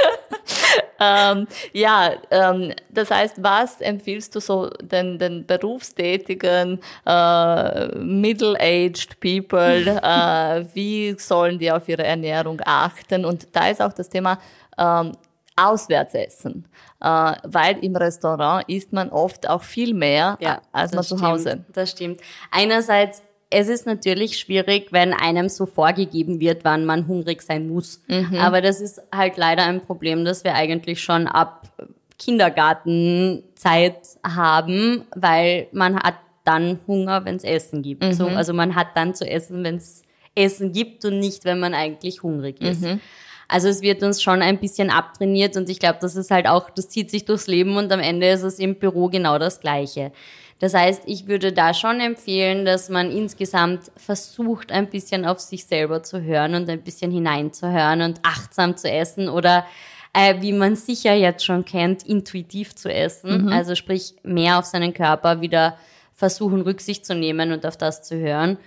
ähm, ja, ähm, das heißt, was empfiehlst du so den, den berufstätigen, äh, middle-aged people? Äh, wie sollen die auf ihre Ernährung achten? Und da ist auch das Thema ähm, Auswärtsessen, äh, weil im Restaurant isst man oft auch viel mehr ja, als man zu Hause. Das stimmt. Einerseits es ist natürlich schwierig, wenn einem so vorgegeben wird, wann man hungrig sein muss. Mhm. Aber das ist halt leider ein Problem, das wir eigentlich schon ab Kindergartenzeit haben, weil man hat dann Hunger, wenn es Essen gibt. Mhm. So, also man hat dann zu essen, wenn es Essen gibt und nicht, wenn man eigentlich hungrig ist. Mhm. Also es wird uns schon ein bisschen abtrainiert und ich glaube, das ist halt auch, das zieht sich durchs Leben und am Ende ist es im Büro genau das Gleiche. Das heißt, ich würde da schon empfehlen, dass man insgesamt versucht, ein bisschen auf sich selber zu hören und ein bisschen hineinzuhören und achtsam zu essen oder äh, wie man sicher jetzt schon kennt, intuitiv zu essen. Mhm. Also sprich, mehr auf seinen Körper wieder versuchen, Rücksicht zu nehmen und auf das zu hören.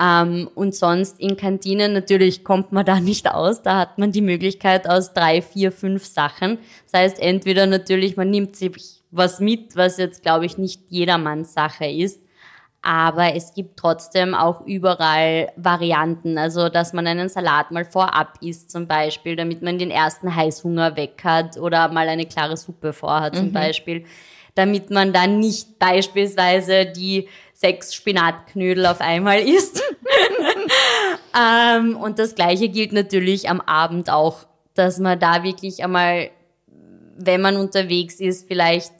Ähm, und sonst in Kantinen natürlich kommt man da nicht aus. Da hat man die Möglichkeit aus drei, vier, fünf Sachen. Das heißt, entweder natürlich, man nimmt sich was mit, was jetzt, glaube ich, nicht jedermanns Sache ist. Aber es gibt trotzdem auch überall Varianten. Also, dass man einen Salat mal vorab isst, zum Beispiel, damit man den ersten Heißhunger weg hat oder mal eine klare Suppe vorhat, zum mhm. Beispiel. Damit man dann nicht beispielsweise die sechs Spinatknödel auf einmal isst. ähm, und das Gleiche gilt natürlich am Abend auch, dass man da wirklich einmal wenn man unterwegs ist, vielleicht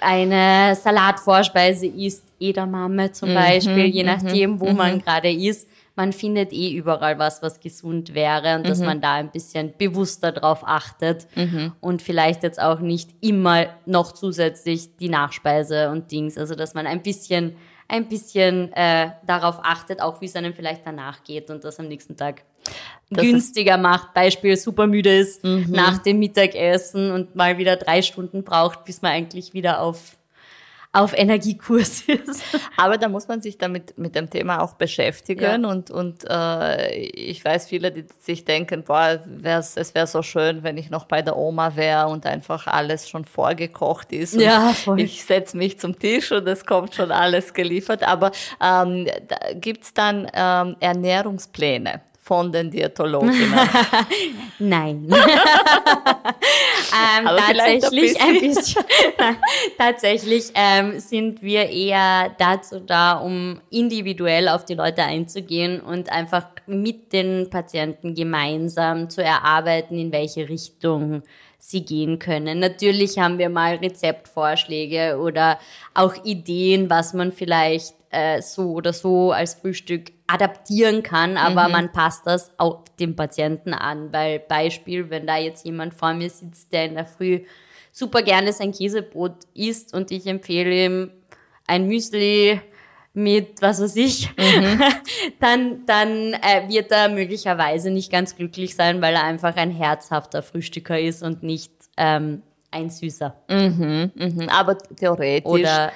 eine Salatvorspeise isst, Edamame zum mhm, Beispiel, je mhm, nachdem, wo mhm. man gerade ist. Man findet eh überall was, was gesund wäre und dass mhm. man da ein bisschen bewusster drauf achtet und vielleicht jetzt auch nicht immer noch zusätzlich die Nachspeise und Dings, also dass man ein bisschen ein bisschen äh, darauf achtet, auch wie es einem vielleicht danach geht und das am nächsten Tag das günstiger macht. Beispiel super müde ist mhm. nach dem Mittagessen und mal wieder drei Stunden braucht, bis man eigentlich wieder auf auf Energiekurs ist. Aber da muss man sich damit mit dem Thema auch beschäftigen ja. und und äh, ich weiß viele, die sich denken, boah, wär's, es wäre so schön, wenn ich noch bei der Oma wäre und einfach alles schon vorgekocht ist. ja, voll. Ich setze mich zum Tisch und es kommt schon alles geliefert. Aber ähm, da gibt's dann ähm, Ernährungspläne von den Diätologinnen? Nein. ähm, tatsächlich ein bisschen. tatsächlich ähm, sind wir eher dazu da, um individuell auf die Leute einzugehen und einfach mit den Patienten gemeinsam zu erarbeiten, in welche Richtung sie gehen können. Natürlich haben wir mal Rezeptvorschläge oder auch Ideen, was man vielleicht äh, so oder so als Frühstück adaptieren kann, aber mhm. man passt das auch dem Patienten an, weil Beispiel, wenn da jetzt jemand vor mir sitzt, der in der Früh super gerne sein Käsebrot isst und ich empfehle ihm ein Müsli mit was weiß ich, mhm. dann, dann äh, wird er möglicherweise nicht ganz glücklich sein, weil er einfach ein herzhafter Frühstücker ist und nicht ähm, ein süßer. Mhm, mhm. Aber theoretisch. Oder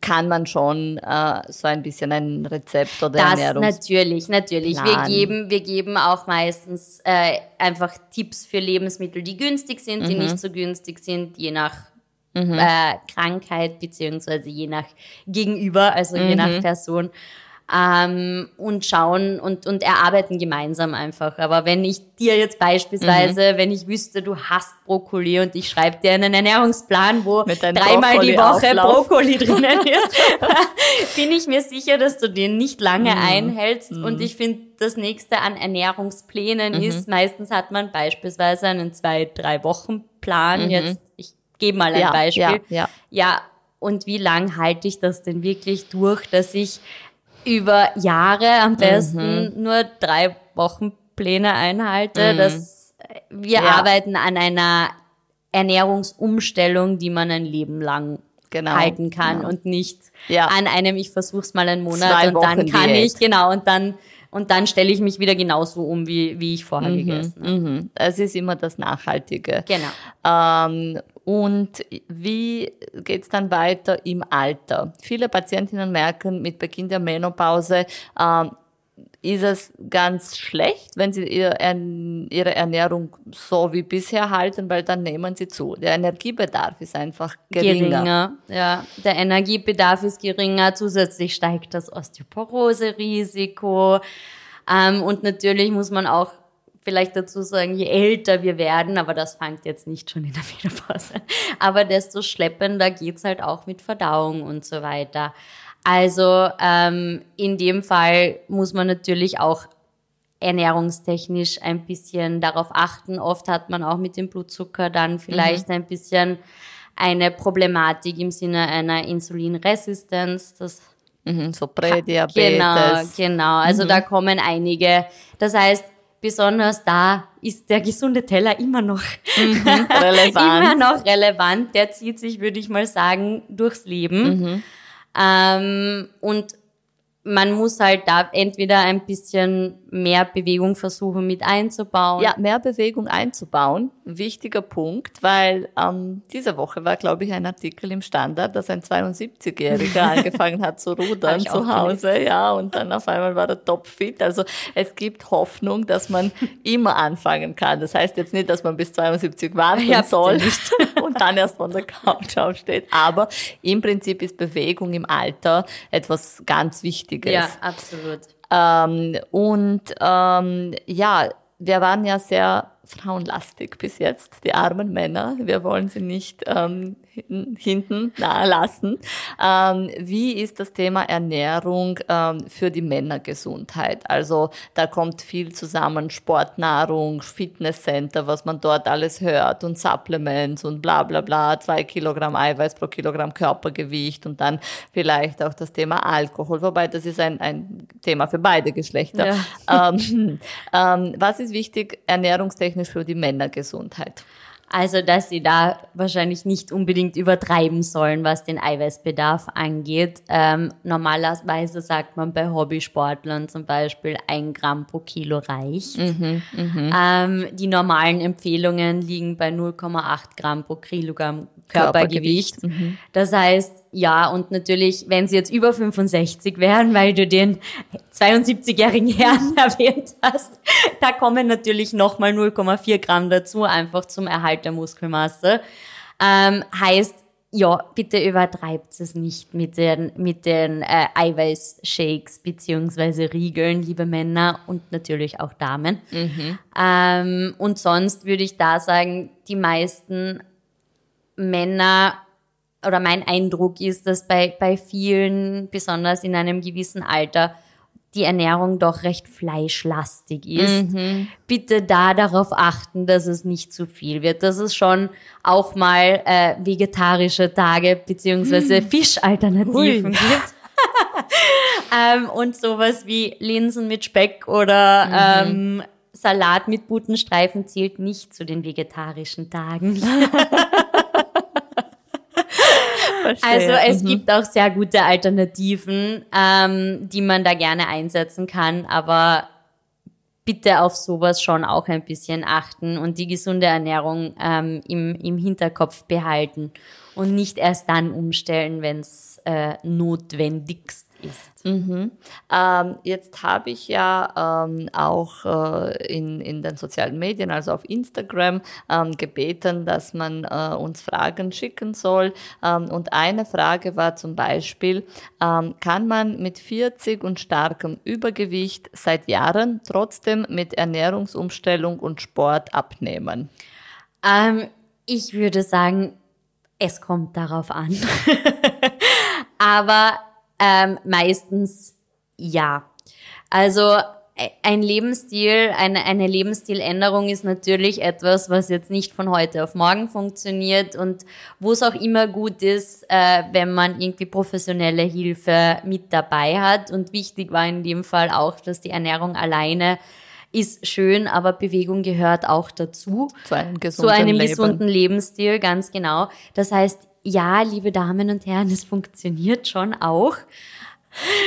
kann man schon äh, so ein bisschen ein Rezept oder das Ernährungs natürlich, natürlich. Wir geben, wir geben auch meistens äh, einfach Tipps für Lebensmittel, die günstig sind, die mhm. nicht so günstig sind, je nach mhm. äh, Krankheit beziehungsweise je nach Gegenüber, also mhm. je nach Person ähm, und schauen und, und erarbeiten gemeinsam einfach. Aber wenn ich dir jetzt beispielsweise, mhm. wenn ich wüsste, du hast Brokkoli und ich schreibe dir einen Ernährungsplan, wo dreimal die Woche Brokkoli drinnen ist, bin ich mir sicher, dass du den nicht lange mhm. einhältst. Mhm. Und ich finde, das nächste an Ernährungsplänen mhm. ist, meistens hat man beispielsweise einen zwei, drei Wochen Plan. Mhm. Jetzt, ich gebe mal ein ja, Beispiel. Ja, ja. ja, und wie lang halte ich das denn wirklich durch, dass ich über Jahre am besten mhm. nur drei Wochenpläne einhalte. Mhm. Dass wir ja. arbeiten an einer Ernährungsumstellung, die man ein Leben lang genau. halten kann genau. und nicht ja. an einem, ich versuch's mal einen Monat Zwei und Wochen dann kann Diät. ich, genau, und dann und dann stelle ich mich wieder genauso um, wie, wie ich vorher mhm, gegessen habe. Mhm. Es ist immer das Nachhaltige. Genau. Ähm, und wie geht's dann weiter im Alter? Viele Patientinnen merken mit Beginn der Menopause, ähm, ist es ganz schlecht, wenn sie ihre Ernährung so wie bisher halten, weil dann nehmen sie zu. Der Energiebedarf ist einfach geringer. Geringer, ja. Der Energiebedarf ist geringer. Zusätzlich steigt das Osteoporose-Risiko. Ähm, und natürlich muss man auch vielleicht dazu sagen, je älter wir werden, aber das fängt jetzt nicht schon in der Menopause, aber desto schleppender geht's halt auch mit Verdauung und so weiter. Also ähm, in dem Fall muss man natürlich auch ernährungstechnisch ein bisschen darauf achten. Oft hat man auch mit dem Blutzucker dann vielleicht mhm. ein bisschen eine Problematik im Sinne einer Insulinresistenz. Das mhm, so Prädiabetes. Genau, genau. Also mhm. da kommen einige. Das heißt, besonders da ist der gesunde Teller immer noch mhm, relevant. immer noch relevant. Der zieht sich, würde ich mal sagen, durchs Leben. Ähm, und man muss halt da entweder ein bisschen mehr Bewegung versuchen mit einzubauen. Ja, mehr Bewegung einzubauen. Wichtiger Punkt, weil ähm, diese Woche war, glaube ich, ein Artikel im Standard, dass ein 72-Jähriger angefangen hat zu rudern zu Hause. Gelesen. Ja, und dann auf einmal war er topfit. Also es gibt Hoffnung, dass man immer anfangen kann. Das heißt jetzt nicht, dass man bis 72 warten ja, soll und dann erst von der Couch aufsteht. Aber im Prinzip ist Bewegung im Alter etwas ganz Wichtiges. Ja, absolut. Ähm, und ähm, ja, wir waren ja sehr frauenlastig bis jetzt, die armen Männer. Wir wollen sie nicht ähm, hinten nahe lassen. Ähm, wie ist das Thema Ernährung ähm, für die Männergesundheit? Also da kommt viel zusammen, Sportnahrung, Fitnesscenter, was man dort alles hört und Supplements und bla bla bla, zwei Kilogramm Eiweiß pro Kilogramm Körpergewicht und dann vielleicht auch das Thema Alkohol, wobei das ist ein, ein Thema für beide Geschlechter. Ja. Ähm, ähm, was ist wichtig ernährungstechnisch für die Männergesundheit? Also, dass sie da wahrscheinlich nicht unbedingt übertreiben sollen, was den Eiweißbedarf angeht. Ähm, normalerweise sagt man bei Hobbysportlern zum Beispiel ein Gramm pro Kilo reicht. Mhm, mh. ähm, die normalen Empfehlungen liegen bei 0,8 Gramm pro Kilogramm Körpergewicht. Körpergewicht. Mhm. Das heißt, ja, und natürlich, wenn sie jetzt über 65 wären, weil du den 72-jährigen Herrn erwähnt hast, da kommen natürlich nochmal 0,4 Gramm dazu, einfach zum Erhalt der Muskelmasse. Ähm, heißt, ja, bitte übertreibt es nicht mit den, mit den äh, Eiweißshakes beziehungsweise Riegeln, liebe Männer und natürlich auch Damen. Mhm. Ähm, und sonst würde ich da sagen, die meisten Männer oder mein Eindruck ist, dass bei, bei vielen, besonders in einem gewissen Alter, die Ernährung doch recht fleischlastig ist. Mhm. Bitte da darauf achten, dass es nicht zu viel wird, dass es schon auch mal äh, vegetarische Tage beziehungsweise mhm. Fischalternativen gibt. ähm, und sowas wie Linsen mit Speck oder mhm. ähm, Salat mit Butenstreifen zählt nicht zu den vegetarischen Tagen. Also es mhm. gibt auch sehr gute Alternativen, ähm, die man da gerne einsetzen kann, aber bitte auf sowas schon auch ein bisschen achten und die gesunde Ernährung ähm, im, im Hinterkopf behalten und nicht erst dann umstellen, wenn es äh, notwendigst ist. Mhm. Ähm, jetzt habe ich ja ähm, auch äh, in, in den sozialen Medien, also auf Instagram, ähm, gebeten, dass man äh, uns Fragen schicken soll. Ähm, und eine Frage war zum Beispiel, ähm, kann man mit 40 und starkem Übergewicht seit Jahren trotzdem mit Ernährungsumstellung und Sport abnehmen? Ähm, ich würde sagen, es kommt darauf an. Aber ähm, meistens ja. Also e, ein Lebensstil, eine, eine Lebensstiländerung ist natürlich etwas, was jetzt nicht von heute auf morgen funktioniert und wo es auch immer gut ist, äh, wenn man irgendwie professionelle Hilfe mit dabei hat. Und wichtig war in dem Fall auch, dass die Ernährung alleine ist schön, aber Bewegung gehört auch dazu. Zu einem gesunden, zu einem gesunden Lebensstil, ganz genau. Das heißt, ja, liebe Damen und Herren, es funktioniert schon auch.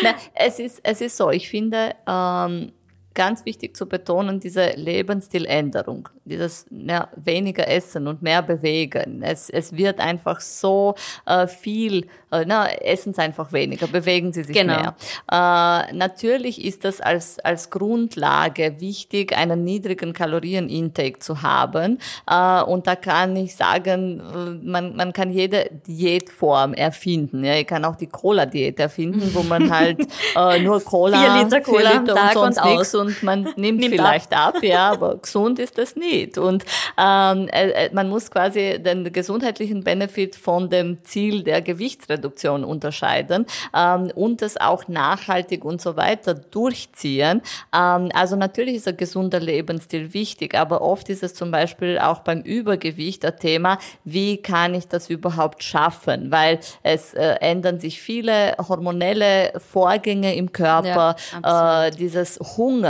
Na, es, ist, es ist so, ich finde, ähm, ganz wichtig zu betonen, diese Lebensstiländerung, dieses ja, weniger Essen und mehr bewegen. Es, es wird einfach so äh, viel, äh, na, essen Sie einfach weniger, bewegen Sie sich genau. mehr. Äh, natürlich ist das als, als Grundlage wichtig, einen niedrigen Kalorienintake zu haben. Äh, und da kann ich sagen, äh, man, man kann jede Diätform erfinden. Ja, ich kann auch die Cola-Diät erfinden, wo man halt äh, nur Cola, vier Liter Cola vier Liter und sonst nichts und man nimmt, nimmt vielleicht ab. ab. ja, aber gesund ist das nicht. Und ähm, äh, äh, man muss quasi den gesundheitlichen Benefit von dem Ziel der Gewichtsreduktion unterscheiden ähm, und das auch nachhaltig und so weiter durchziehen. Ähm, also natürlich ist ein gesunder Lebensstil wichtig, aber oft ist es zum Beispiel auch beim Übergewicht ein Thema, wie kann ich das überhaupt schaffen? Weil es äh, ändern sich viele hormonelle Vorgänge im Körper, ja, äh, dieses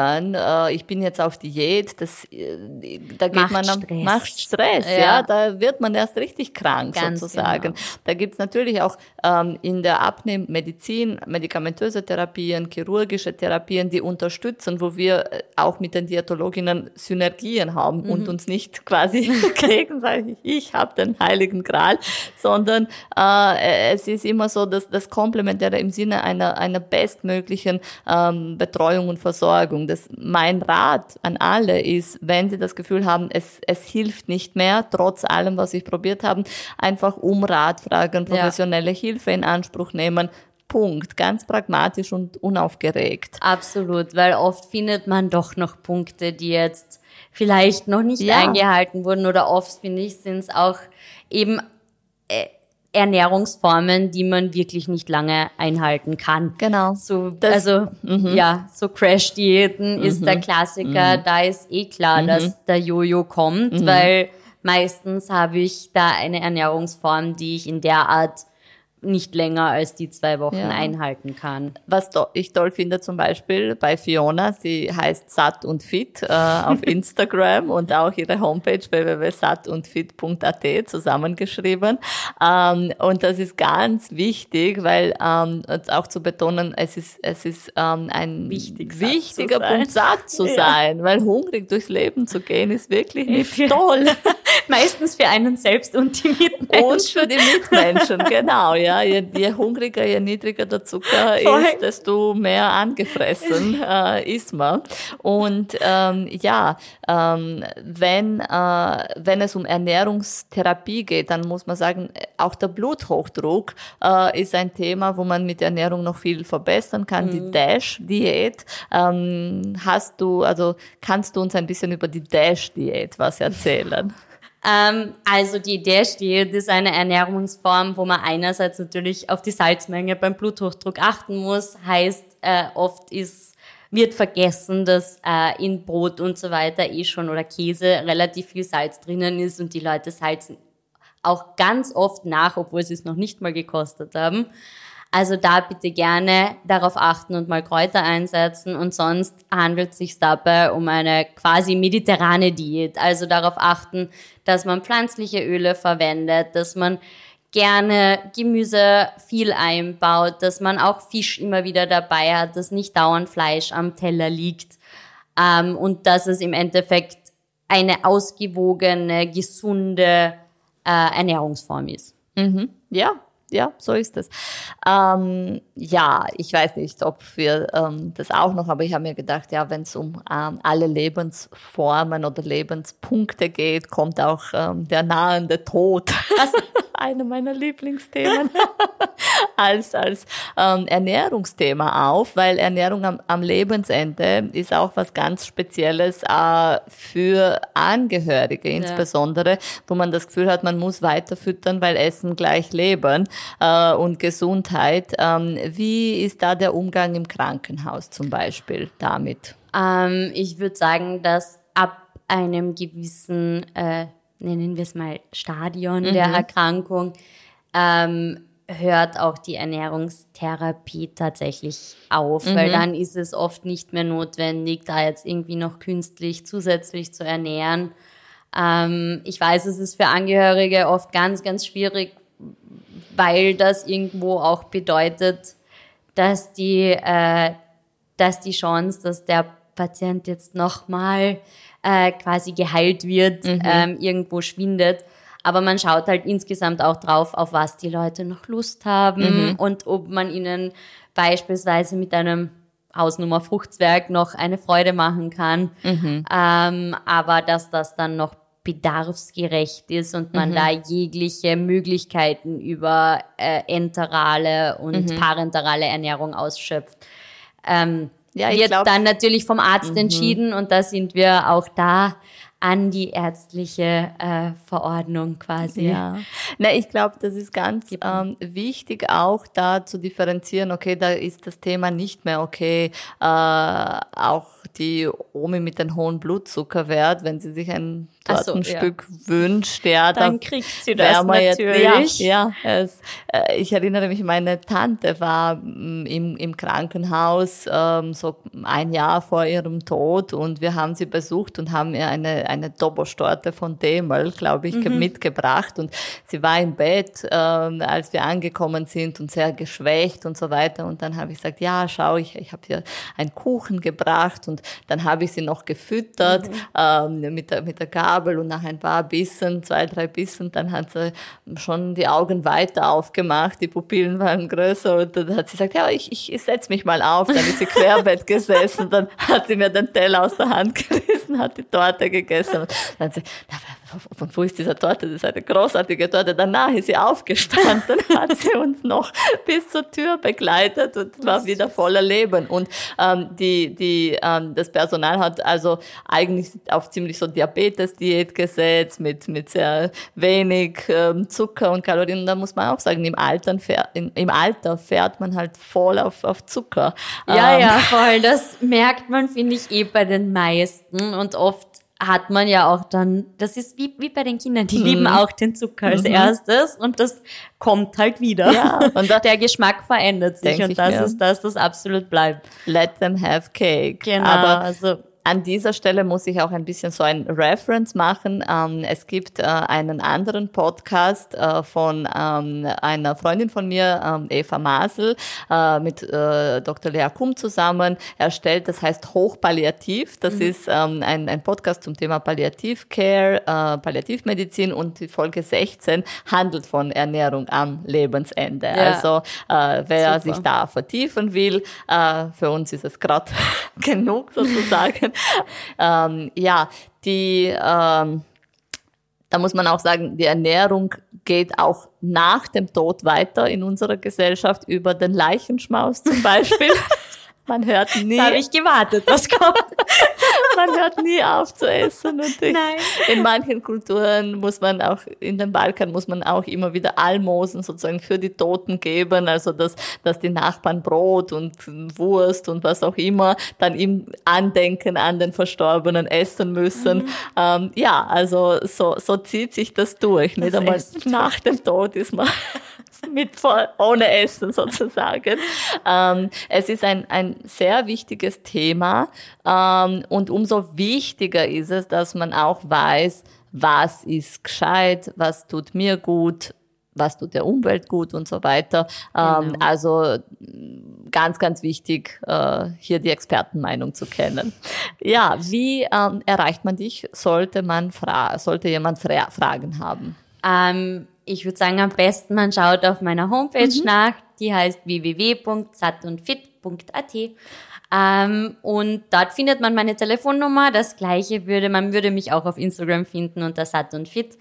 Hungern, äh, ich bin jetzt auf Diät, das, äh, da geht macht man am, Stress. macht Stress, ja. ja. da wird man erst richtig krank Ganz sozusagen. Genau. Da gibt's natürlich auch ähm, in der Abnehmmedizin medikamentöse Therapien, chirurgische Therapien, die unterstützen, wo wir äh, auch mit den Diätologinnen Synergien haben mhm. und uns nicht quasi gegenseitig, ich habe den heiligen Gral, sondern äh, es ist immer so, dass das Komplementäre im Sinne einer, einer bestmöglichen ähm, Betreuung und Versorgung. Das, mein Rat an alle ist, wenn sie das Gefühl haben, es, es hilft nicht mehr, trotz allem, was ich probiert habe, einfach um Rat fragen, professionelle ja. Hilfe in Anspruch nehmen, Punkt. Ganz pragmatisch und unaufgeregt. Absolut, weil oft findet man doch noch Punkte, die jetzt vielleicht noch nicht ja. eingehalten wurden oder oft, finde ich, sind es auch eben äh, Ernährungsformen, die man wirklich nicht lange einhalten kann. Genau. So, das, also mhm. ja, so Crash-Diäten mhm. ist der Klassiker. Mhm. Da ist eh klar, mhm. dass der Jojo kommt, mhm. weil meistens habe ich da eine Ernährungsform, die ich in der Art nicht länger als die zwei Wochen ja. einhalten kann. Was ich toll finde zum Beispiel bei Fiona, sie heißt Satt und Fit äh, auf Instagram und auch ihre Homepage www.sattundfit.at zusammengeschrieben. Ähm, und das ist ganz wichtig, weil ähm, auch zu betonen, es ist, es ist ähm, ein Wichtig, wichtiger Punkt, satt zu sein, weil hungrig durchs Leben zu gehen ist wirklich nicht toll. Meistens für einen selbst und die Mitmenschen. Und für die Mitmenschen, genau, ja je, je hungriger, je niedriger der Zucker Voll. ist, desto mehr angefressen äh, ist man. Und ähm, ja, ähm, wenn, äh, wenn es um Ernährungstherapie geht, dann muss man sagen, auch der Bluthochdruck äh, ist ein Thema, wo man mit Ernährung noch viel verbessern kann. Mhm. Die DASH-Diät. Ähm, hast du, also kannst du uns ein bisschen über die DASH-Diät was erzählen? Ähm, also die Idee steht, ist eine Ernährungsform, wo man einerseits natürlich auf die Salzmenge beim Bluthochdruck achten muss. Heißt, äh, oft ist wird vergessen, dass äh, in Brot und so weiter eh schon oder Käse relativ viel Salz drinnen ist und die Leute salzen auch ganz oft nach, obwohl sie es noch nicht mal gekostet haben. Also da bitte gerne darauf achten und mal Kräuter einsetzen und sonst handelt es sich dabei um eine quasi mediterrane Diät. Also darauf achten, dass man pflanzliche Öle verwendet, dass man gerne Gemüse viel einbaut, dass man auch Fisch immer wieder dabei hat, dass nicht dauernd Fleisch am Teller liegt ähm, und dass es im Endeffekt eine ausgewogene, gesunde äh, Ernährungsform ist. Mhm. Ja, ja, so ist es. Ähm, ja, ich weiß nicht, ob wir ähm, das auch noch, aber ich habe mir gedacht, ja, wenn es um ähm, alle Lebensformen oder Lebenspunkte geht, kommt auch ähm, der nahende Tod. Also, eine meiner Lieblingsthemen als, als ähm, Ernährungsthema auf, weil Ernährung am, am Lebensende ist auch was ganz Spezielles äh, für Angehörige insbesondere, ja. wo man das Gefühl hat, man muss weiter füttern, weil Essen gleich Leben äh, und Gesundheit. Ähm, wie ist da der Umgang im Krankenhaus zum Beispiel damit? Ähm, ich würde sagen, dass ab einem gewissen äh, nennen wir es mal Stadion mhm. der Erkrankung, ähm, hört auch die Ernährungstherapie tatsächlich auf, mhm. weil dann ist es oft nicht mehr notwendig, da jetzt irgendwie noch künstlich zusätzlich zu ernähren. Ähm, ich weiß, es ist für Angehörige oft ganz, ganz schwierig, weil das irgendwo auch bedeutet, dass die, äh, dass die Chance, dass der Patient jetzt nochmal äh, quasi geheilt wird, mhm. ähm, irgendwo schwindet. Aber man schaut halt insgesamt auch drauf, auf was die Leute noch Lust haben mhm. und ob man ihnen beispielsweise mit einem Hausnummer Fruchtzwerg noch eine Freude machen kann. Mhm. Ähm, aber dass das dann noch bedarfsgerecht ist und man mhm. da jegliche Möglichkeiten über äh, enterale und mhm. parenterale Ernährung ausschöpft. Ähm, ja, wird glaub, dann natürlich vom Arzt mhm. entschieden und da sind wir auch da an die ärztliche äh, Verordnung quasi. Ja, na, ich glaube, das ist ganz ähm, wichtig, auch da zu differenzieren. Okay, da ist das Thema nicht mehr okay. Äh, auch die Omi mit dem hohen Blutzuckerwert, wenn sie sich ein Tortenstück so, ja. wünscht, ja, dann kriegt sie das natürlich. ja, ja es, äh, ich erinnere mich, meine Tante war mm, im, im Krankenhaus ähm, so ein Jahr vor ihrem Tod und wir haben sie besucht und haben ihr eine, eine Dobostorte von Demel, glaube ich, mhm. mitgebracht und sie war im Bett, ähm, als wir angekommen sind und sehr geschwächt und so weiter und dann habe ich gesagt, ja, schau, ich, ich habe hier einen Kuchen gebracht und dann habe ich sie noch gefüttert mhm. ähm, mit, der, mit der Gabel und nach ein paar Bissen, zwei, drei Bissen, dann hat sie schon die Augen weiter aufgemacht, die Pupillen waren größer und dann hat sie gesagt, ja, ich, ich, ich setze mich mal auf. Dann ist sie querbett gesessen, dann hat sie mir den Teller aus der Hand gerissen, hat die Torte gegessen. Und dann hat sie, na, von wo ist diese Torte? Das ist eine großartige Torte. Danach ist sie aufgestanden, hat sie uns noch bis zur Tür begleitet und war wieder voller Leben. Und ähm, die, die, ähm, das Personal hat also eigentlich auf ziemlich so Diabetes-Diät gesetzt mit, mit sehr wenig ähm, Zucker und Kalorien. Und da muss man auch sagen, im Alter, fährt, in, im Alter fährt man halt voll auf, auf Zucker. Ja, ähm, ja, voll. Das merkt man, finde ich, eh bei den meisten. Und oft hat man ja auch dann, das ist wie, wie bei den Kindern, die mhm. lieben auch den Zucker als mhm. erstes und das kommt halt wieder. Ja, und der Geschmack verändert sich und das ist das, das absolut bleibt. Let them have cake. Genau, Aber also an dieser Stelle muss ich auch ein bisschen so ein Reference machen. Ähm, es gibt äh, einen anderen Podcast äh, von ähm, einer Freundin von mir, ähm, Eva Masel, äh, mit Dr. Lea Kum zusammen erstellt. Das heißt Hochpalliativ. Das mhm. ist ein, Podcast zum Thema Palliativcare, Palliativmedizin und die Folge 16 handelt von Ernährung am Lebensende. Ja. Also wer Super. sich da vertiefen will, für uns ist es gerade genug sozusagen. ähm, ja, die, ähm, da muss man auch sagen, die Ernährung geht auch nach dem Tod weiter in unserer Gesellschaft über den Leichenschmaus zum Beispiel. Man hört nie. Habe ich gewartet, was kommt. man hört nie auf zu essen. Und ich, Nein. in manchen Kulturen muss man auch, in den Balkan muss man auch immer wieder Almosen sozusagen für die Toten geben. Also, dass, dass die Nachbarn Brot und Wurst und was auch immer dann im Andenken an den Verstorbenen essen müssen. Mhm. Ähm, ja, also so, so zieht sich das durch. Das Nicht einmal nach dem Tod ist man mit voll, ohne Essen sozusagen. Ähm, es ist ein, ein sehr wichtiges Thema ähm, und umso wichtiger ist es, dass man auch weiß, was ist gescheit, was tut mir gut, was tut der Umwelt gut und so weiter. Ähm, genau. Also ganz, ganz wichtig, äh, hier die Expertenmeinung zu kennen. Ja, wie ähm, erreicht man dich? Sollte man fra sollte jemand fra Fragen haben? Ähm, ich würde sagen, am besten man schaut auf meiner Homepage mhm. nach. Die heißt www.sattundfit.at. Ähm, und dort findet man meine Telefonnummer. Das gleiche würde, man würde mich auch auf Instagram finden unter satt und fit.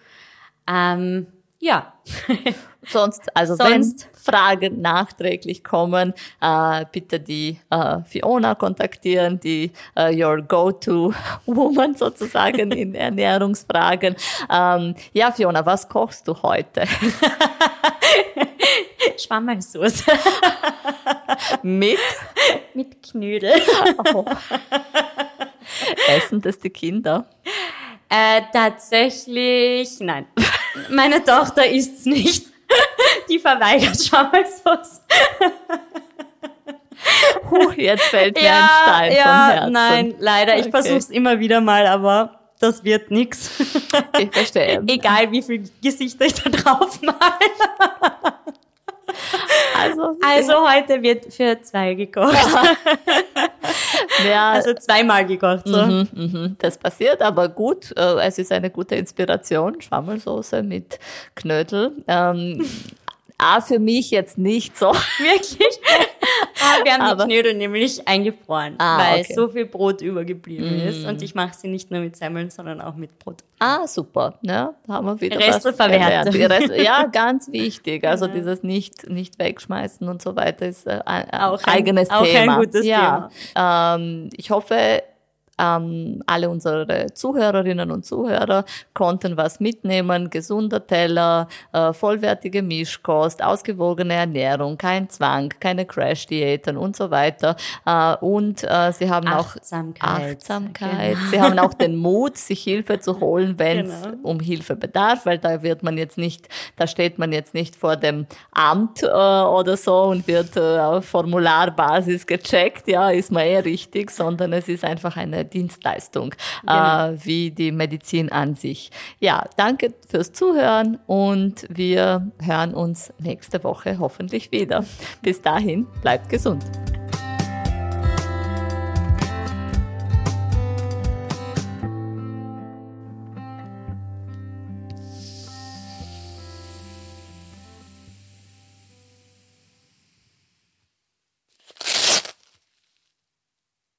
Ähm, ja. Sonst, also Sonst. wenn Fragen nachträglich kommen, äh, bitte die äh, Fiona kontaktieren, die äh, your go-to-woman sozusagen in Ernährungsfragen. Ähm, ja, Fiona, was kochst du heute? Schwammersoße. Mit? Mit Knödel. Oh. Essen das die Kinder? Äh, tatsächlich, nein. Meine Tochter isst's nicht. Die verweigert Schwammersoße. Huch, jetzt fällt mir ja, ein Stein ja, vom Herzen. Nein, leider. Ich okay. versuch's immer wieder mal, aber das wird nix. Ich verstehe. Egal, wie viel Gesichter ich da drauf mal. Also, also heute wird für zwei gekocht. Ja, also zweimal gekocht. So. Mhm, mhm, das passiert, aber gut. Äh, es ist eine gute Inspiration. Schwammelsoße mit Knödel. Ähm, Ah, für mich jetzt nicht so. Wirklich? Ah, wir haben Aber, die Knödel nämlich eingefroren, ah, weil okay. so viel Brot übergeblieben mm. ist. Und ich mache sie nicht nur mit Semmeln, sondern auch mit Brot. Ah, super. Ja, da haben wir wieder Resteverwertung. Rest, ja, ganz wichtig. Also dieses nicht, nicht wegschmeißen und so weiter ist äh, ein, auch eigenes ein, Thema. Auch ein gutes ja. Thema. Ähm, ich hoffe, ähm, alle unsere Zuhörerinnen und Zuhörer konnten was mitnehmen. Gesunder Teller, äh, vollwertige Mischkost, ausgewogene Ernährung, kein Zwang, keine Crash-Diäten und so weiter. Äh, und äh, sie haben Achtsamkeit. auch Achtsamkeit. Genau. Sie haben auch den Mut, sich Hilfe zu holen, wenn es genau. um Hilfe bedarf, weil da wird man jetzt nicht, da steht man jetzt nicht vor dem Amt äh, oder so und wird äh, auf Formularbasis gecheckt, ja, ist man eh richtig, sondern es ist einfach eine Dienstleistung genau. äh, wie die Medizin an sich. Ja, danke fürs Zuhören und wir hören uns nächste Woche hoffentlich wieder. Bis dahin, bleibt gesund.